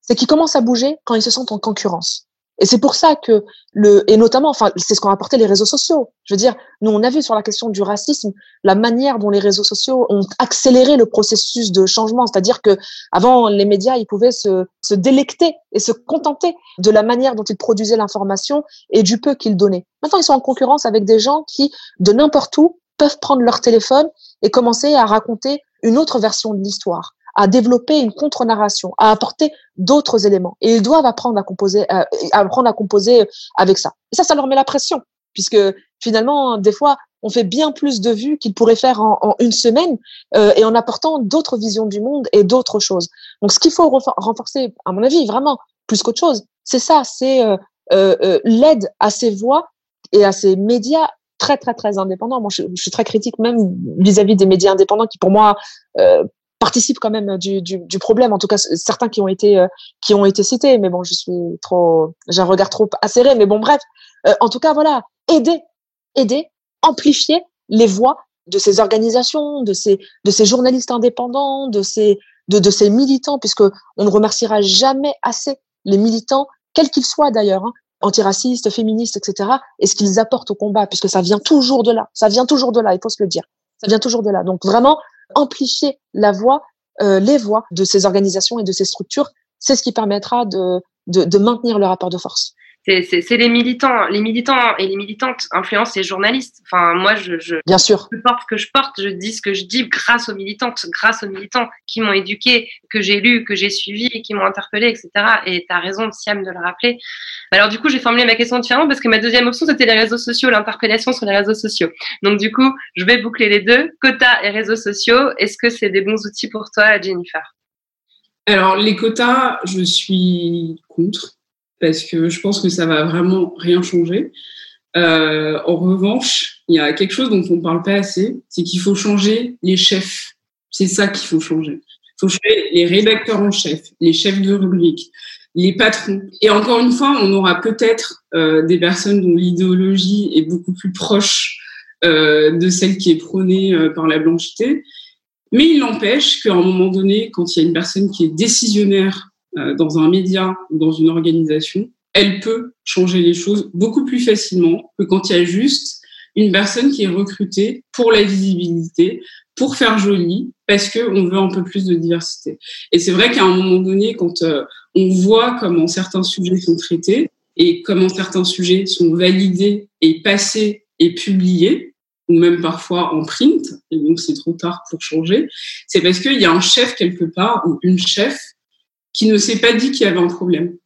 c'est qu'ils commencent à bouger quand ils se sentent en concurrence. Et c'est pour ça que le et notamment, enfin, c'est ce qu'ont apporté les réseaux sociaux. Je veux dire, nous on a vu sur la question du racisme la manière dont les réseaux sociaux ont accéléré le processus de changement. C'est-à-dire que avant les médias, ils pouvaient se, se délecter et se contenter de la manière dont ils produisaient l'information et du peu qu'ils donnaient. Maintenant, ils sont en concurrence avec des gens qui, de n'importe où, peuvent prendre leur téléphone et commencer à raconter une autre version de l'histoire à développer une contre-narration, à apporter d'autres éléments. Et ils doivent apprendre à composer, à, apprendre à composer avec ça. Et ça, ça leur met la pression, puisque finalement, des fois, on fait bien plus de vues qu'ils pourraient faire en, en une semaine euh, et en apportant d'autres visions du monde et d'autres choses. Donc, ce qu'il faut renforcer, à mon avis, vraiment plus qu'autre chose, c'est ça, c'est euh, euh, euh, l'aide à ces voix et à ces médias très très très indépendants. Moi, je, suis très critique même vis-à-vis -vis des médias indépendants qui, pour moi, euh, participent quand même du, problème. En tout cas, certains qui ont été euh, qui ont été cités, mais bon, je suis trop, j'ai un regard trop acéré. Mais bon, bref, euh, en tout cas, voilà, aider, aider, amplifier les voix de ces organisations, de ces de ces journalistes indépendants, de ces de, de ces militants, puisque on ne remerciera jamais assez les militants, quels qu'ils soient d'ailleurs, hein, antiracistes, féministes, etc., et ce qu'ils apportent au combat, puisque ça vient toujours de là, ça vient toujours de là, il faut se le dire, ça vient toujours de là. Donc vraiment, amplifier la voix, euh, les voix de ces organisations et de ces structures, c'est ce qui permettra de, de, de, maintenir le rapport de force. C'est les militants, les militants et les militantes influencent les journalistes. Enfin, moi, je, je, Bien sûr. je porte ce que je porte, je dis ce que je dis grâce aux militantes, grâce aux militants qui m'ont éduqué, que j'ai lu, que j'ai suivi, qui m'ont interpellé, etc. Et tu as raison, Siam, de le rappeler. Alors, du coup, j'ai formulé ma question différemment parce que ma deuxième option, c'était les réseaux sociaux, l'interpellation sur les réseaux sociaux. Donc, du coup, je vais boucler les deux, quotas et réseaux sociaux. Est-ce que c'est des bons outils pour toi, Jennifer? Alors, les quotas, je suis contre parce que je pense que ça va vraiment rien changer. Euh, en revanche, il y a quelque chose dont on ne parle pas assez, c'est qu'il faut changer les chefs. C'est ça qu'il faut changer. Il faut changer les rédacteurs en chef, les chefs de rubrique, les patrons. Et encore une fois, on aura peut-être euh, des personnes dont l'idéologie est beaucoup plus proche euh, de celle qui est prônée par la blanchité. Mais il n'empêche qu'à un moment donné, quand il y a une personne qui est décisionnaire dans un média, dans une organisation, elle peut changer les choses beaucoup plus facilement que quand il y a juste une personne qui est recrutée pour la visibilité, pour faire joli, parce qu'on veut un peu plus de diversité. Et c'est vrai qu'à un moment donné, quand euh, on voit comment certains sujets sont traités et comment certains sujets sont validés et passés et publiés, ou même parfois en print, et donc c'est trop tard pour changer, c'est parce qu'il y a un chef quelque part ou une chef qui ne s'est pas dit qu'il y avait un problème.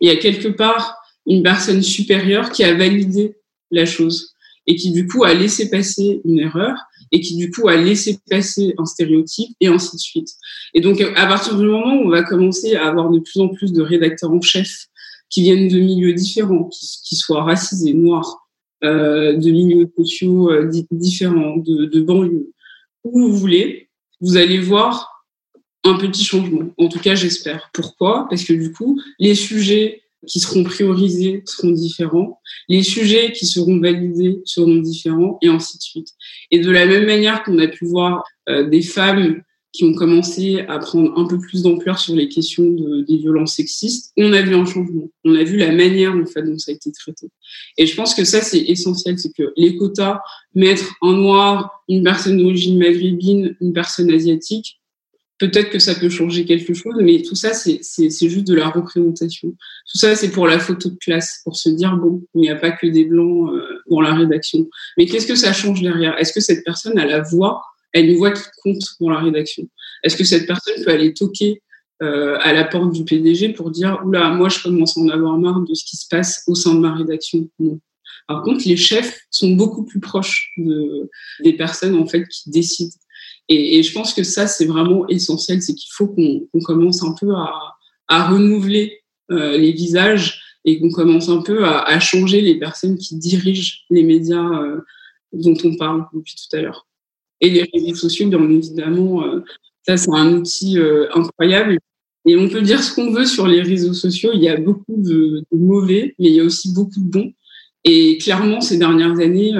Il y a quelque part une personne supérieure qui a validé la chose et qui du coup a laissé passer une erreur et qui du coup a laissé passer un stéréotype et ainsi de suite. Et donc à partir du moment où on va commencer à avoir de plus en plus de rédacteurs en chef qui viennent de milieux différents, qui, soient racisés, noirs, euh, de milieux sociaux euh, différents, de banlieues, où vous voulez, vous allez voir un petit changement. En tout cas, j'espère. Pourquoi? Parce que du coup, les sujets qui seront priorisés seront différents, les sujets qui seront validés seront différents, et ainsi de suite. Et de la même manière qu'on a pu voir euh, des femmes qui ont commencé à prendre un peu plus d'ampleur sur les questions de, des violences sexistes, on a vu un changement. On a vu la manière en fait, dont ça a été traité. Et je pense que ça, c'est essentiel, c'est que les quotas, mettre un noir, une personne d'origine maghrébine, une personne asiatique, peut-être que ça peut changer quelque chose, mais tout ça, c'est juste de la représentation. Tout ça, c'est pour la photo de classe, pour se dire, bon, il n'y a pas que des blancs euh, dans la rédaction. Mais qu'est-ce que ça change derrière? Est-ce que cette personne a la voix, elle une voix qui compte dans la rédaction Est-ce que cette personne peut aller toquer euh, à la porte du PDG pour dire, oula, moi, je commence à en avoir marre de ce qui se passe au sein de ma rédaction? Non. Par contre, les chefs sont beaucoup plus proches de, des personnes en fait qui décident. Et, je pense que ça, c'est vraiment essentiel, c'est qu'il faut qu'on qu commence un peu à, renouveler euh, les visages et qu'on commence un peu à, changer les personnes qui dirigent les médias euh, dont on parle depuis tout à l'heure. Et les réseaux sociaux, bien évidemment, euh, ça, c'est un outil incroyable. Et on peut dire ce qu'on veut sur les réseaux sociaux. Il y a beaucoup de, mauvais, mais il y a aussi beaucoup de bons. Et clairement, ces dernières années,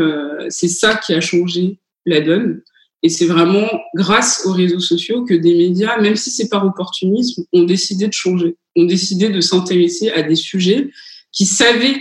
c'est ça qui a changé la donne. Et c'est vraiment grâce aux réseaux sociaux que des médias, même si c'est par opportunisme, ont décidé de changer, ont décidé de s'intéresser à des sujets qui savaient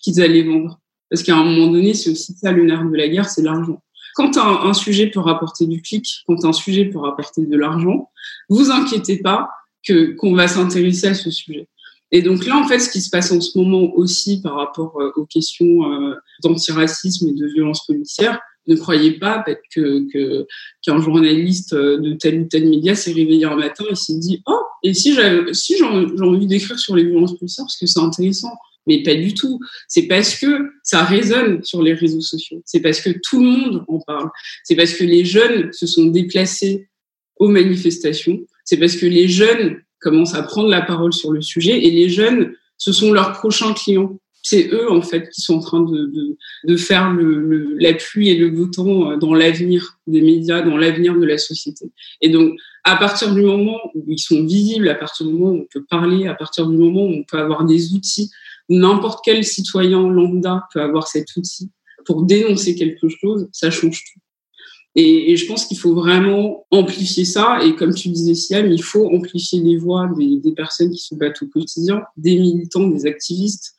qu'ils allaient vendre. Parce qu'à un moment donné, c'est aussi ça le nerf de la guerre, c'est l'argent. Quand un, un, sujet peut rapporter du clic, quand un sujet peut rapporter de l'argent, vous inquiétez pas que qu'on va s'intéresser à ce sujet. Et donc là, en fait, ce qui se passe en ce moment aussi par rapport euh, aux questions euh, d'antiracisme et de violence policière, ne croyez pas que qu'un journaliste de tel ou tel média s'est réveillé un matin et s'est dit oh et si j'ai si j'ai envie d'écrire sur les violences policières parce que c'est intéressant. Mais pas du tout. C'est parce que ça résonne sur les réseaux sociaux. C'est parce que tout le monde en parle. C'est parce que les jeunes se sont déplacés aux manifestations. C'est parce que les jeunes commencent à prendre la parole sur le sujet et les jeunes ce sont leurs prochains clients c'est eux en fait qui sont en train de, de, de faire le, le, pluie et le beau temps dans l'avenir des médias, dans l'avenir de la société. Et donc, à partir du moment où ils sont visibles, à partir du moment où on peut parler, à partir du moment où on peut avoir des outils, n'importe quel citoyen lambda peut avoir cet outil pour dénoncer quelque chose, ça change tout. Et, je pense qu'il faut vraiment amplifier ça. Et comme tu disais, Siam, il faut amplifier les voix des personnes qui se battent au quotidien, des militants, des activistes,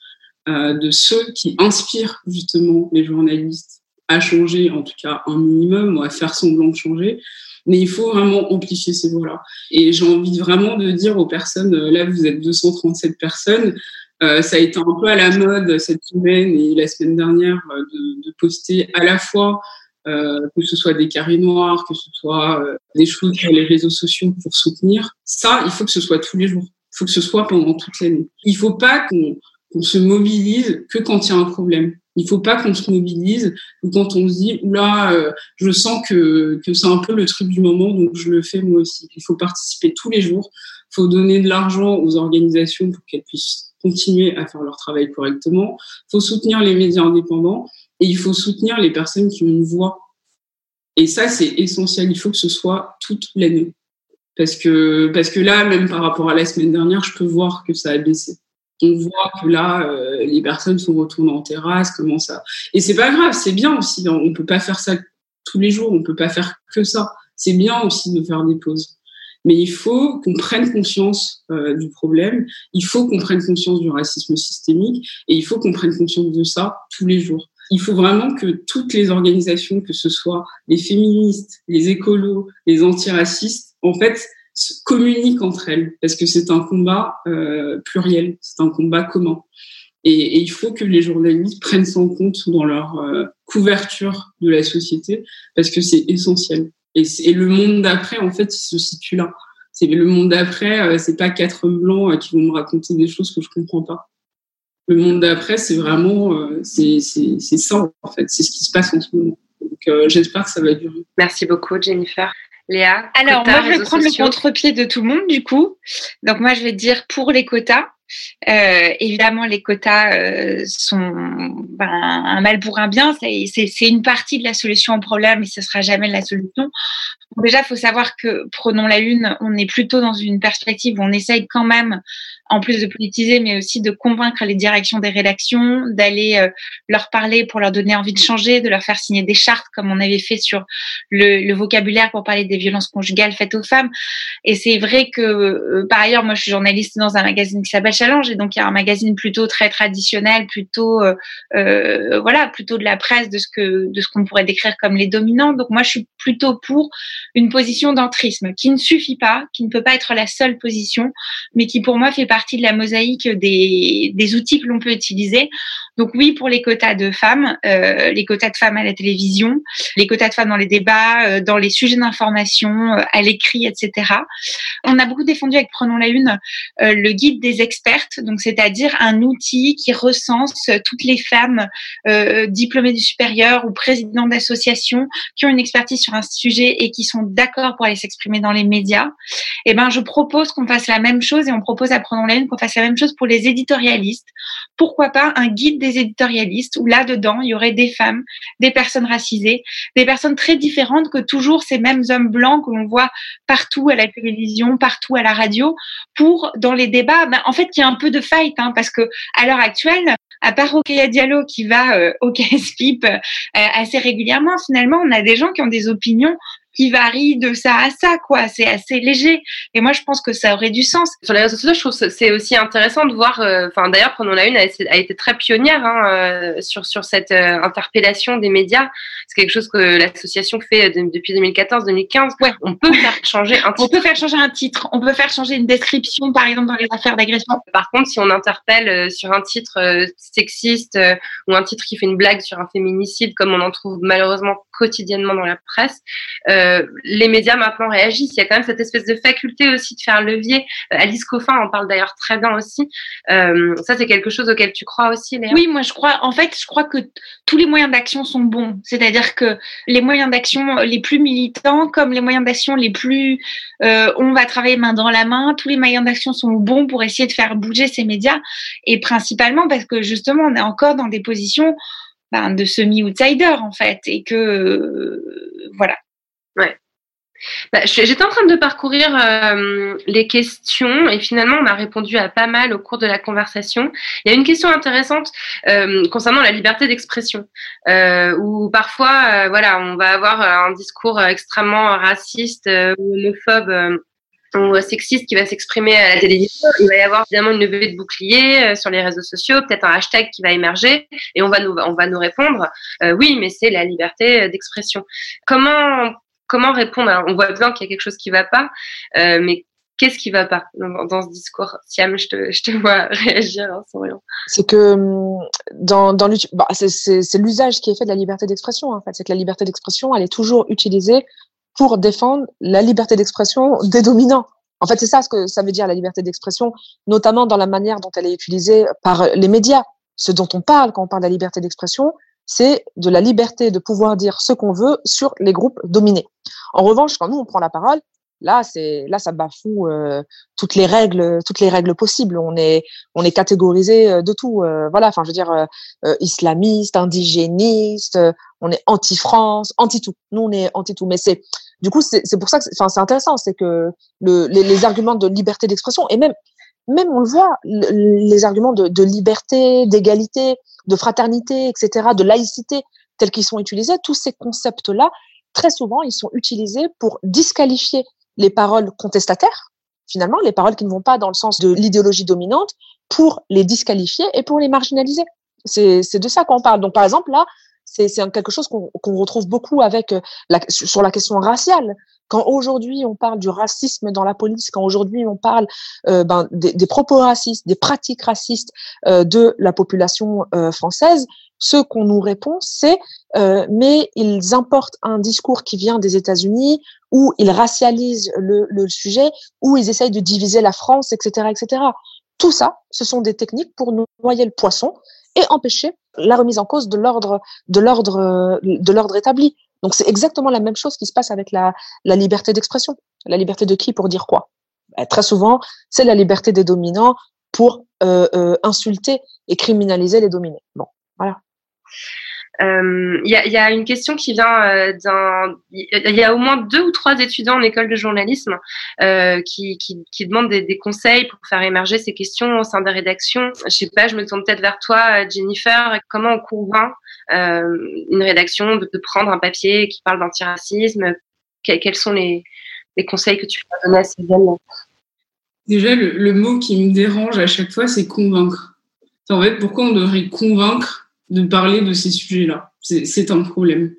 euh, de ceux qui inspirent justement les journalistes à changer, en tout cas un minimum, à faire semblant de changer. Mais il faut vraiment amplifier ces voix-là. Et j'ai envie vraiment de dire aux personnes, là vous êtes 237 personnes, Euh, ça a été un peu à la mode cette semaine et la semaine dernière euh, de, poster à la fois euh, que ce soit des carrés noirs, que ce soit euh, des choses sur les réseaux sociaux pour soutenir. Ça, il faut que ce soit tous les jours. Il faut que ce soit pendant toute l'année. Il faut pas qu'on qu'on se mobilise que quand il y a un problème. Il faut pas qu'on se mobilise quand on se dit là, euh, je sens que, que c'est un peu le truc du moment, donc je le fais moi aussi. Il faut participer tous les jours. Il faut donner de l'argent aux organisations pour qu'elles puissent continuer à faire leur travail correctement. Il faut soutenir les médias indépendants et il faut soutenir les personnes qui ont une voix. Et ça, c'est essentiel. Il faut que ce soit toute l'année. Parce que, parce que là, même par rapport à la semaine dernière, je peux voir que ça a baissé on voit que là, euh, les personnes sont retournées en terrasse, comment ça. Et c'est pas grave, c'est bien aussi. Hein. On peut pas faire ça tous les jours, on peut pas faire que ça. C'est bien aussi de faire des pauses. Mais il faut qu'on prenne conscience euh, du problème, il faut qu'on prenne conscience du racisme systémique et il faut qu'on prenne conscience de ça tous les jours. Il faut vraiment que toutes les organisations, que ce soit les féministes, les écolos, les antiracistes, en fait, communiquent entre elles parce que c'est un combat euh, pluriel, c'est un combat commun. Et, il faut que les journalistes prennent ça en compte dans leur euh, couverture de la société parce que c'est essentiel. Et, le monde d'après, en fait, il se situe là. C'est le monde d'après, euh, c'est pas quatre hommes blancs euh, qui vont me raconter des choses que je comprends pas. Le monde d'après, c'est vraiment, c'est ça en fait, c'est ce qui se passe en ce moment. Donc j'espère que ça va durer. Merci beaucoup, Jennifer. Léa Alors, moi, je vais prendre le contre-pied de tout le monde, du coup. Donc, moi, je vais dire pour les quotas. Euh, évidemment, les quotas euh, sont ben, un mal pour un bien. C'est une partie de la solution au problème et ce sera jamais la solution. déjà, il faut savoir que prenons la une, on est plutôt dans une perspective où on essaye quand même en plus de politiser, mais aussi de convaincre les directions des rédactions, d'aller euh, leur parler pour leur donner envie de changer, de leur faire signer des chartes comme on avait fait sur le, le vocabulaire pour parler des violences conjugales faites aux femmes. Et c'est vrai que, euh, par ailleurs, moi je suis journaliste dans un magazine qui s'appelle Challenge, et donc il y a un magazine plutôt très traditionnel, plutôt euh, euh voilà, plutôt de la presse, de ce que de ce qu'on pourrait décrire comme les dominants. Donc moi je suis plutôt pour une position d'entrisme qui ne suffit pas, qui ne peut pas être la seule position, mais qui pour moi fait partie de la mosaïque des, des outils que l'on peut utiliser. Donc oui, pour les quotas de femmes, euh, les quotas de femmes à la télévision, les quotas de femmes dans les débats, euh, dans les sujets d'information, euh, à l'écrit, etc. On a beaucoup défendu avec Prenons la Une le guide des expertes, donc c'est-à-dire un outil qui recense toutes les femmes diplômées du supérieur ou présidents d'associations qui ont une expertise sur un sujet et qui sont d'accord pour aller s'exprimer dans les médias. Eh ben, je propose qu'on fasse la même chose et on propose à Prenons la Une qu'on fasse la même chose pour les éditorialistes. Pourquoi pas un guide des éditorialistes où là-dedans, il y aurait des femmes, des personnes racisées, des personnes très différentes que toujours ces mêmes hommes blancs que l'on voit partout à la télévision, partout à la radio, pour, dans les débats, ben, en fait, il y a un peu de fight, hein, parce que à l'heure actuelle, à part Rokhaya Diallo qui va euh, au [LAUGHS] KSPIP euh, assez régulièrement, finalement, on a des gens qui ont des opinions qui varie de ça à ça, quoi. C'est assez léger. Et moi, je pense que ça aurait du sens. Sur les réseaux sociaux, je trouve que c'est aussi intéressant de voir. Euh, enfin, d'ailleurs, Prenons la Une a, été très pionnière hein, euh, sur sur cette euh, interpellation des médias. C'est quelque chose que l'association fait depuis 2014-2015. Ouais. On peut faire changer un titre. On peut faire changer un titre. On peut faire changer une description, par exemple, dans les affaires d'agression. Par contre, si on interpelle sur un titre sexiste ou un titre qui fait une blague sur un féminicide, comme on en trouve malheureusement quotidiennement dans la presse. Euh, les médias maintenant réagissent. Il y a quand même cette espèce de faculté aussi de faire levier. Euh, Alice Coffin en parle d'ailleurs très bien aussi. Euh, ça, c'est quelque chose auquel tu crois aussi, Léa? Oui, moi je crois. En fait, je crois que tous les moyens d'action sont bons. C'est-à-dire que les moyens d'action les plus militants, comme les moyens d'action les plus, on va travailler main dans la main. Tous les moyens d'action sont bons pour essayer de faire bouger ces médias. Et principalement parce que justement, on est encore dans des positions ben, de semi-outsider en fait, et que euh, voilà. Ouais. Bah, J'étais en train de parcourir euh, les questions et finalement on m'a répondu à pas mal au cours de la conversation. Il y a une question intéressante euh, concernant la liberté d'expression, où parfois, voilà, on va avoir un discours extrêmement raciste, homophobe ou sexiste qui va s'exprimer à la télévision, il va y avoir évidemment une levée de bouclier euh, sur les réseaux sociaux, peut-être un hashtag qui va émerger et on va nous, on va nous répondre euh, oui, mais c'est la liberté d'expression. Comment comment répondre? On voit bien qu'il y a quelque chose qui va pas, euh, mais Qu'est-ce qui va pas dans, ce discours? Siam, je te, je te vois [LAUGHS] réagir sans rien. C'est que hum, dans, dans bah, l'usage qui est fait de la liberté d'expression. En fait, c'est que la liberté d'expression, elle est toujours utilisée pour défendre la liberté d'expression des dominants. En fait, c'est ça ce que ça veut dire la liberté d'expression, notamment dans la manière dont elle est utilisée par les médias. Ce dont on parle quand on parle de la liberté d'expression, c'est de la liberté de pouvoir dire ce qu'on veut sur les groupes dominés. En revanche, quand nous on prend la parole, là c'est là ça bafoue euh, toutes les règles toutes les règles possibles. On est on est catégorisé euh, de tout euh, voilà enfin je veux dire euh, islamiste indigéniste on est anti France anti tout nous on est anti tout mais c'est du coup c'est pour ça que enfin c'est intéressant c'est que le, les, les, arguments de liberté d'expression et même même on le voit les arguments de, de liberté d'égalité de fraternité etc de laïcité tels qu'ils sont utilisés tous ces concepts là très souvent, ils sont utilisés pour disqualifier les paroles contestataires, finalement, les paroles qui ne vont pas dans le sens de l'idéologie dominante, pour les disqualifier et pour les marginaliser. C'est de ça qu'on parle. Donc, par exemple, là, c'est quelque chose qu'on retrouve beaucoup avec euh, la, sur la question raciale. Quand aujourd'hui on parle du racisme dans la police, quand aujourd'hui on parle euh, ben, des, propos racistes, des pratiques racistes euh, de la population euh, française, ce qu'on nous répond, c'est mais ils importent un discours qui vient des États-Unis où ils racialisent le, le, sujet, où ils essayent de diviser la France, etc., etc. Tout ça, ce sont des techniques pour noyer le poisson et empêcher la remise en cause de l'ordre de l'ordre de l'ordre établi. Donc c'est exactement la même chose qui se passe avec la, liberté d'expression. La liberté de qui pour dire quoi ben, Très souvent, c'est la liberté des dominants pour euh, euh, insulter et criminaliser les dominés. Bon, voilà. Il euh, y, a, une question qui vient euh, d'un. Il y a au moins deux ou trois étudiants en école de journalisme euh, qui, qui, demandent des, conseils pour faire émerger ces questions au sein des rédactions. Je sais pas, je me tourne peut-être vers toi, Jennifer. Comment on convainc une rédaction de, de, prendre un papier qui parle d'antiracisme? Quels sont les, les, conseils que tu peux donner à ces jeunes? Déjà, le, le, mot qui me dérange à chaque fois, c'est convaincre. En fait, pourquoi on devrait convaincre de parler de ces sujets-là. C'est un problème.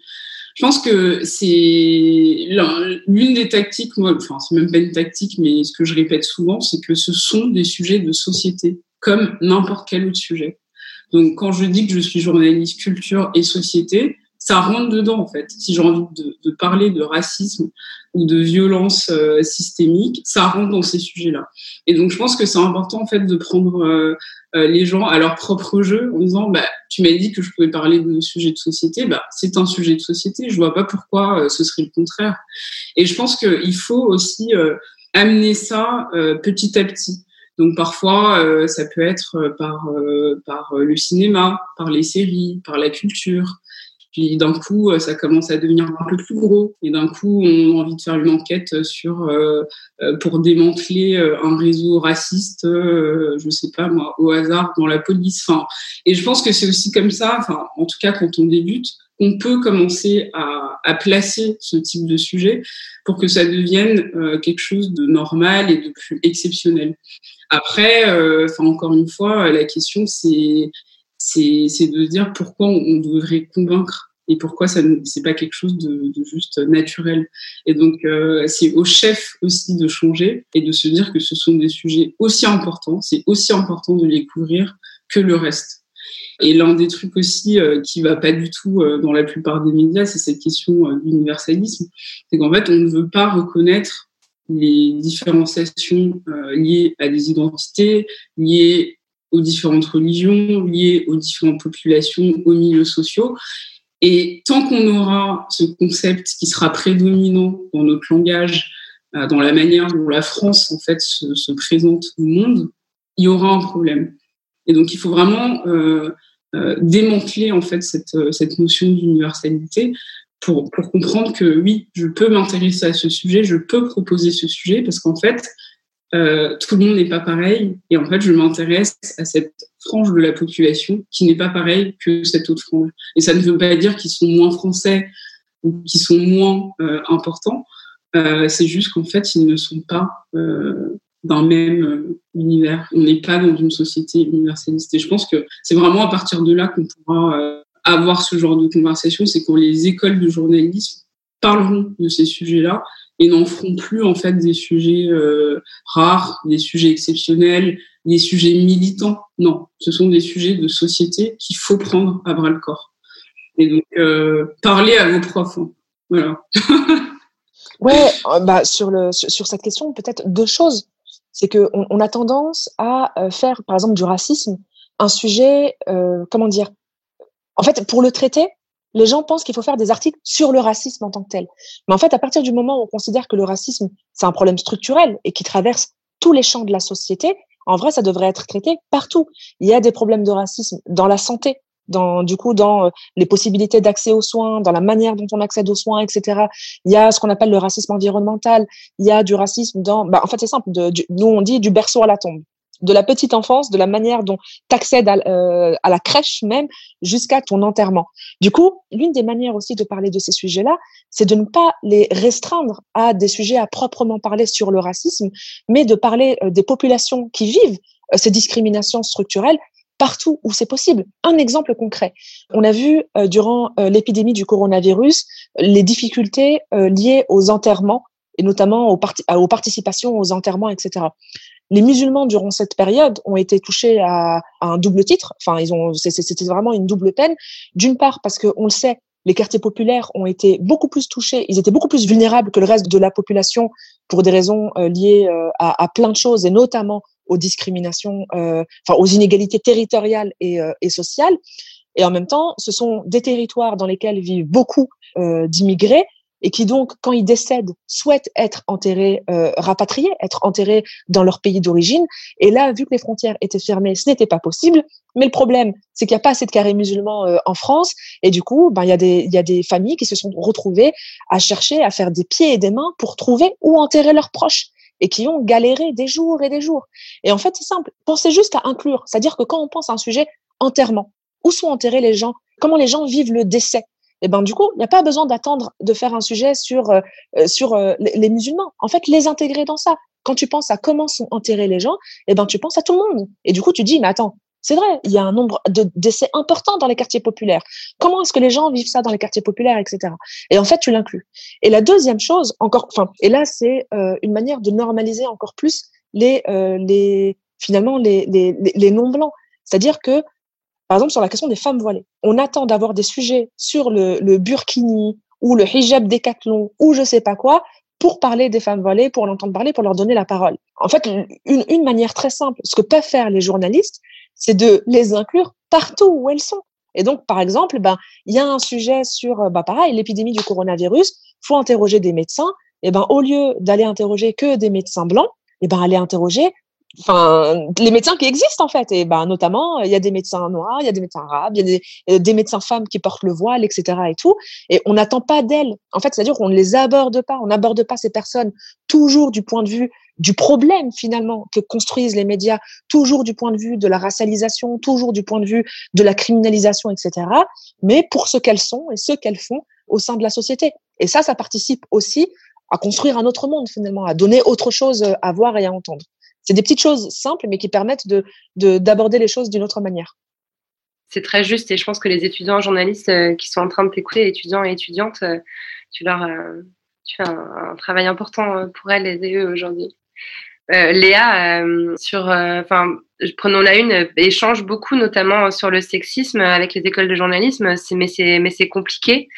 Je pense que c'est l'une des tactiques, moi, enfin, c'est même pas une tactique, mais ce que je répète souvent, c'est que ce sont des sujets de société, comme n'importe quel autre sujet. Donc, quand je dis que je suis journaliste culture et société, ça rentre dedans, en fait. Si j'ai envie de, de, parler de racisme ou de violence euh, systémique, ça rentre dans ces sujets-là. Et donc, je pense que c'est important, en fait, de prendre euh, les gens à leur propre jeu en disant bah tu m'as dit que je pouvais parler de sujets de société bah c'est un sujet de société je vois pas pourquoi euh, ce serait le contraire. Et je pense qu'il faut aussi euh, amener ça petit à petit. Donc parfois ça peut être par par le cinéma par les séries par la culture puis d'un coup, euh, ça commence à devenir un peu plus gros. Et d'un coup, on a envie de faire une enquête sur euh, euh pour démanteler euh, un réseau raciste, euh, je sais pas moi, au hasard dans la police. Enfin, et je pense que c'est aussi comme ça. Enfin, en tout cas, quand on débute, on peut commencer à, placer ce type de sujet pour que ça devienne euh, quelque chose de normal et de plus exceptionnel. Après, enfin encore une fois, la question c'est c'est de dire pourquoi on devrait convaincre et pourquoi ça c'est pas quelque chose de, juste naturel. Et donc euh, c'est au chef aussi de changer et de se dire que ce sont des sujets aussi importants, c'est aussi important de les couvrir que le reste. Et l'un des trucs aussi euh, qui va pas du tout euh, dans la plupart des médias, c'est cette question euh, d'universalisme. C'est qu'en fait, on ne veut pas reconnaître les différenciations liées à des identités, liées aux différentes religions, liées aux différentes populations, aux milieux sociaux. Et tant qu'on aura ce concept qui sera prédominant dans notre langage, euh, dans la manière dont la France en fait se, se, présente au monde, il y aura un problème. Et donc il faut vraiment euh, euh, démanteler en fait cette, cette notion d'universalité pour, pour comprendre que oui, je peux m'intéresser à ce sujet, je peux proposer ce sujet parce qu'en fait, euh, tout le monde n'est pas pareil. Et en fait, je m'intéresse à cette frange de la population qui n'est pas pareille que cette autre frange. Et ça ne veut pas dire qu'ils sont moins français ou qu'ils sont moins euh, importants. Euh, c'est juste qu'en fait, ils ne sont pas d'un même univers. On n'est pas dans une société universaliste. Et je pense que c'est vraiment à partir de là qu'on pourra avoir ce genre de conversation. C'est quand les écoles de journalisme parleront de ces sujets-là et n'en feront plus en fait des sujets euh, rares, des sujets exceptionnels, des sujets militants. Non, ce sont des sujets de société qu'il faut prendre à bras le corps. Et donc, euh, parler à vos profs. Hein. Voilà. [LAUGHS] ouais, euh, bah, sur, le, sur cette question, peut-être deux choses. C'est qu'on on a tendance à euh, faire, par exemple, du racisme un sujet, comment dire? En fait, pour le traiter, les gens pensent qu'il faut faire des articles sur le racisme en tant que tel. Mais en fait, à partir du moment où on considère que le racisme, c'est un problème structurel et qui traverse tous les champs de la société, en vrai, ça devrait être traité partout. Il y a des problèmes de racisme dans la santé, dans du coup dans euh, les possibilités d'accès aux soins, dans la manière dont on accède aux soins, etc. Il y a ce qu'on appelle le racisme environnemental. Il y a du racisme dans, bah, en fait c'est simple, nous on dit du berceau à la tombe, de la petite enfance, de la manière dont tu accèdes à, euh, à, la crèche même jusqu'à ton enterrement. Du coup, l'une des manières aussi de parler de ces sujets-là, c'est de ne pas les restreindre à des sujets à proprement parler sur le racisme, mais de parler euh, des populations qui vivent ces discriminations structurelles partout où c'est possible. Un exemple concret. On a vu euh, durant euh, l'épidémie du coronavirus les difficultés euh, liées aux enterrements et notamment aux, participations aux enterrements, etc. Les musulmans durant cette période ont été touchés à, un double titre. Enfin, ils ont, c'était vraiment une double peine. D'une part parce que on le sait, les quartiers populaires ont été beaucoup plus touchés, ils étaient beaucoup plus vulnérables que le reste de la population pour des raisons liées à, à, plein de choses et notamment aux discriminations, euh, enfin aux inégalités territoriales et, euh, et, sociales. Et en même temps, ce sont des territoires dans lesquels vivent beaucoup euh, d'immigrés et qui donc, quand ils décèdent, souhaitent être enterrés, euh, rapatriés, être enterrés dans leur pays d'origine. Et là, vu que les frontières étaient fermées, ce n'était pas possible. Mais le problème, c'est qu'il n'y a pas assez de carrés musulmans euh, en France, et du coup, ben il y a des il y a des familles qui se sont retrouvées à chercher à faire des pieds et des mains pour trouver où enterrer leurs proches et qui ont galéré des jours et des jours. Et en fait, c'est simple. Pensez juste à inclure. C'est-à-dire que quand on pense à un sujet enterrement, où sont enterrés les gens? Comment les gens vivent le décès? Et eh ben du coup, il n'y a pas besoin d'attendre de faire un sujet sur euh, euh, sur euh, les musulmans. En fait, les intégrer dans ça. Quand tu penses à comment sont enterrés les gens, et eh ben tu penses à tout le monde. Et du coup, tu dis mais attends, c'est vrai, il y a un nombre de décès dans les quartiers populaires. Comment est-ce que les gens vivent ça dans les quartiers populaires, etc. Et en fait, tu l'inclus. Et la deuxième chose, encore, enfin, et là, c'est euh, une manière de normaliser encore plus les, euh, les finalement les, les, les non blancs. C'est-à-dire que, par exemple, sur la question des femmes voilées, on attend d'avoir des sujets sur le, le burkini ou le hijab décathlon ou je sais pas quoi pour parler des femmes voilées, pour l'entendre parler, pour leur donner la parole. En fait, une, une manière très simple, ce que peuvent faire les journalistes, c'est de les inclure partout où elles sont. Et donc, par exemple, ben, il y a un sujet sur, ben, pareil, l'épidémie du coronavirus. Faut interroger des médecins. Et ben, au lieu d'aller interroger que des médecins blancs, et ben, aller interroger enfin les médecins qui existent en fait. Et ben notamment il y a des médecins noirs il y a des médecins arabes il y a des, des médecins femmes qui portent le voile etc et tout. Et on n'attend pas d'elles. En fait c'est à dire qu'on ne les aborde pas. On n'aborde pas ces personnes toujours du point de vue du problème finalement que construisent les médias toujours du point de vue de la racialisation toujours du point de vue de la criminalisation etc mais pour ce qu'elles sont et ce qu'elles font au sein de la société. Et ça ça participe aussi à construire un autre monde finalement à donner autre chose à voir et à entendre c'est des petites choses simples, mais qui permettent de d'aborder les choses d'une autre manière. C'est très juste, et je pense que les étudiants journalistes euh, qui sont en train de t'écouter, étudiants et étudiantes, euh, tu leur euh, fais un, travail important pour elles et eux aujourd'hui. Léa, sur, enfin, prenons la une, échange beaucoup, notamment sur le sexisme avec les écoles de journalisme. Mais c'est mais c'est compliqué.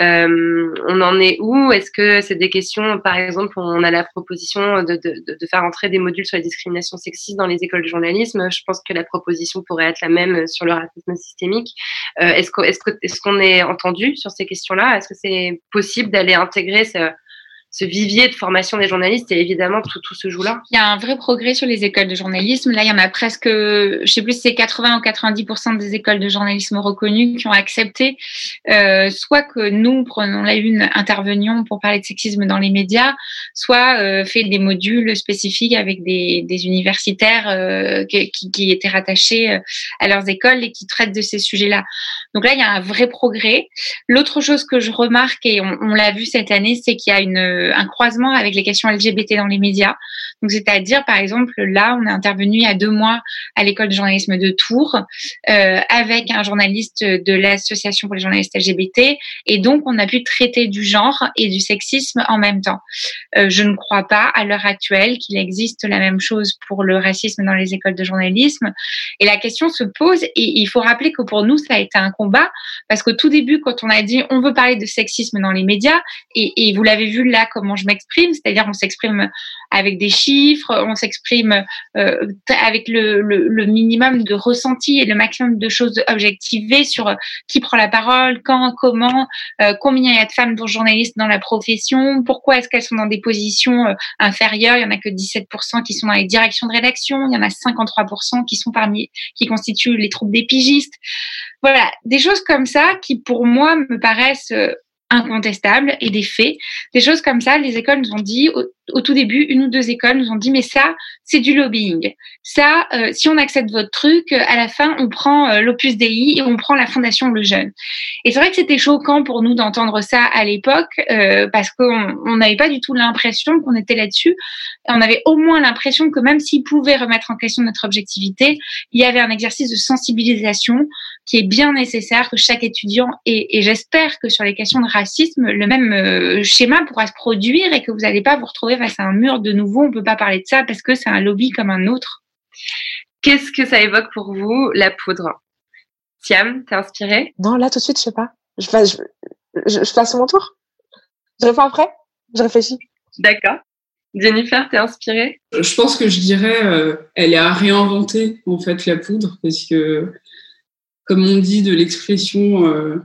Euh, on en est où? Est-ce que c'est des questions, par exemple, on a la proposition de, de, de, faire entrer des modules sur la discrimination sexiste dans les écoles de journalisme? Je pense que la proposition pourrait être la même sur le racisme systémique. Euh, est-ce qu'on est, qu'on est entendu sur ces questions-là? Est-ce que c'est possible d'aller intégrer ce, ce vivier de formation des journalistes et évidemment tout, tout se joue là. Il y a un vrai progrès sur les écoles de journalisme. Là, il y en a presque, je sais plus c'est 80 ou 90% des écoles de journalisme reconnues qui ont accepté euh, soit que nous, prenons la une, intervenions pour parler de sexisme dans les médias, soit euh, fait des modules spécifiques avec des, des universitaires euh, qui, qui, étaient rattachés euh, à leurs écoles et qui traitent de ces sujets-là. Donc là, il y a un vrai progrès. L'autre chose que je remarque, et on, on l'a vu cette année, c'est qu'il y a une un croisement avec les questions LGBT dans les médias. C'est-à-dire, par exemple, là, on est intervenu il y a deux mois à l'école de journalisme de Tours euh, avec un journaliste de l'association pour les journalistes LGBT, et donc on a pu traiter du genre et du sexisme en même temps. Euh, je ne crois pas à l'heure actuelle qu'il existe la même chose pour le racisme dans les écoles de journalisme. Et la question se pose, et il faut rappeler que pour nous, ça a été un combat, parce qu'au tout début, quand on a dit on veut parler de sexisme dans les médias, et vous l'avez vu là comment je m'exprime, c'est-à-dire on s'exprime avec des chiffres, on s'exprime euh, avec le, le, le, minimum de ressenti et le maximum de choses objectivées sur euh, qui prend la parole, quand, comment, euh, combien il y a de femmes dont journalistes dans la profession, pourquoi est-ce qu'elles sont dans des positions euh, inférieures, il y en a que 17% qui sont dans les directions de rédaction, il y en a 53% qui sont parmi qui constituent les troupes des pigistes. Voilà, des choses comme ça qui pour moi me paraissent incontestables et des faits. Des choses comme ça, les écoles nous ont dit, au, tout début, une ou deux écoles nous ont dit, mais ça, c'est du lobbying. Ça, euh, si on accepte votre truc, euh, à la fin, on prend euh, l'Opus Dei et on prend la Fondation Le Jeune. Et c'est vrai que c'était choquant pour nous d'entendre ça à l'époque, parce qu'on n'avait pas du tout l'impression qu'on était là-dessus. On avait au moins l'impression que même s'ils pouvaient remettre en question notre objectivité, il y avait un exercice de sensibilisation qui est bien nécessaire que chaque étudiant et, et j'espère que sur les questions de racisme, le même euh, schéma pourra se produire et que vous n'allez pas vous retrouver face à un mur de nouveau. On peut pas parler de ça parce que c'est un lobby comme un autre. Qu'est-ce que ça évoque pour vous, la poudre? Tiam, t'es inspirée? Non, là tout de suite, je sais pas. Je passe, je, je, passe mon tour. Je réponds après? Je réfléchis. D'accord. Jennifer, t'es inspirée? Je pense que je dirais, euh, elle est à réinventer en fait la poudre parce que comme on dit de l'expression euh,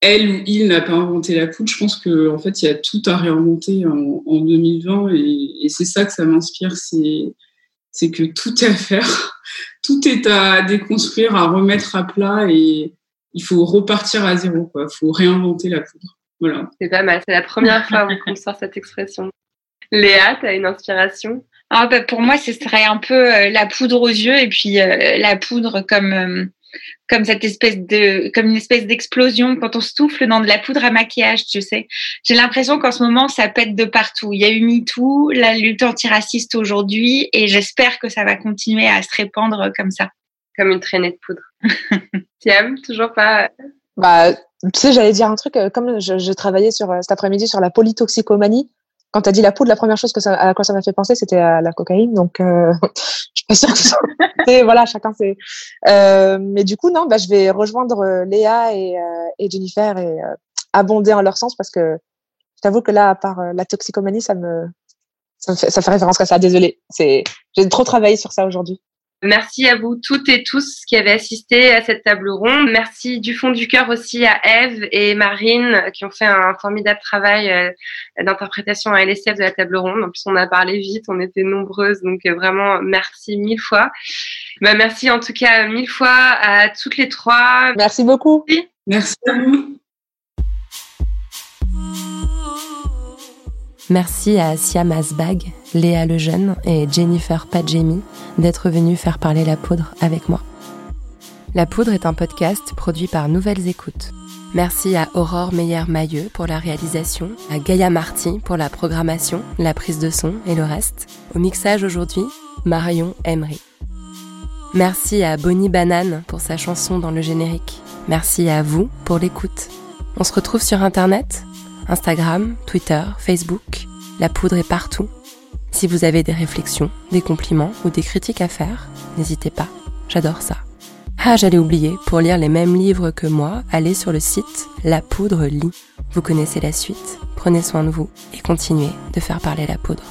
elle ou il n'a pas inventé la poudre, je pense qu'en en fait, il y a tout à réinventer en, en 2020 et, et c'est ça que ça m'inspire, c'est, que tout est à faire, [LAUGHS] tout est à déconstruire, à remettre à plat et il faut repartir à zéro. Il faut réinventer la poudre. Voilà. C'est pas mal, c'est la première fois qu'on [LAUGHS] sort cette expression. Léa, tu as une inspiration? Ah bah pour moi, ce serait un peu euh, la poudre aux yeux et puis euh, la poudre comme euh, comme cette espèce de, comme une espèce d'explosion quand on souffle dans de la poudre à maquillage, tu sais. J'ai l'impression qu'en ce moment, ça pète de partout. Il y a eu MeToo, la lutte antiraciste aujourd'hui, et j'espère que ça va continuer à se répandre comme ça. Comme une traînée de poudre. [LAUGHS] Tiam, toujours pas. Bah, tu sais, j'allais dire un truc, euh, comme je, je travaillais sur, euh, cet après-midi sur la polytoxicomanie, quand tu as dit la poudre, la première chose que ça, à quoi ça m'a fait penser, c'était à la cocaïne. Donc, euh, [LAUGHS] je suis pas sûre que ça... [LAUGHS] voilà, chacun c'est. Euh, mais du coup, non, bah, je vais rejoindre euh, Léa et, euh, et Jennifer et euh, abonder en leur sens parce que je t'avoue que là, à part la toxicomanie, ça me, ça me fait, ça fait référence à ça. Désolée, c'est, j'ai trop travaillé sur ça aujourd'hui. Merci à vous toutes et tous qui avez assisté à cette table ronde. Merci du fond du cœur aussi à Eve et Marine qui ont fait un formidable travail euh, d'interprétation à LSF de la table ronde. En plus, on a parlé vite, on était nombreuses, donc euh, vraiment merci mille fois. Bah, merci en tout cas mille fois à toutes les trois. Merci beaucoup. Merci à vous. Merci à Siam Asbag, Léa Lejeune et Jennifer Padjemi d'être venus faire parler la poudre avec moi. La poudre est un podcast produit par Nouvelles Écoutes. Merci à Aurore Meyer-Mailleux pour la réalisation, à Gaïa Marty pour la programmation, la prise de son et le reste. Au mixage aujourd'hui, Marion Emery. Merci à Bonnie Banane pour sa chanson dans le générique. Merci à vous pour l'écoute. On se retrouve sur Internet? Instagram, Twitter, Facebook. La poudre est partout. Si vous avez des réflexions, des compliments ou des critiques à faire, n'hésitez pas. J'adore ça. Ah, j'allais oublier, pour lire les mêmes livres que moi, allez sur le site La Poudre Lit. Vous connaissez la suite, prenez soin de vous et continuez de faire parler la poudre.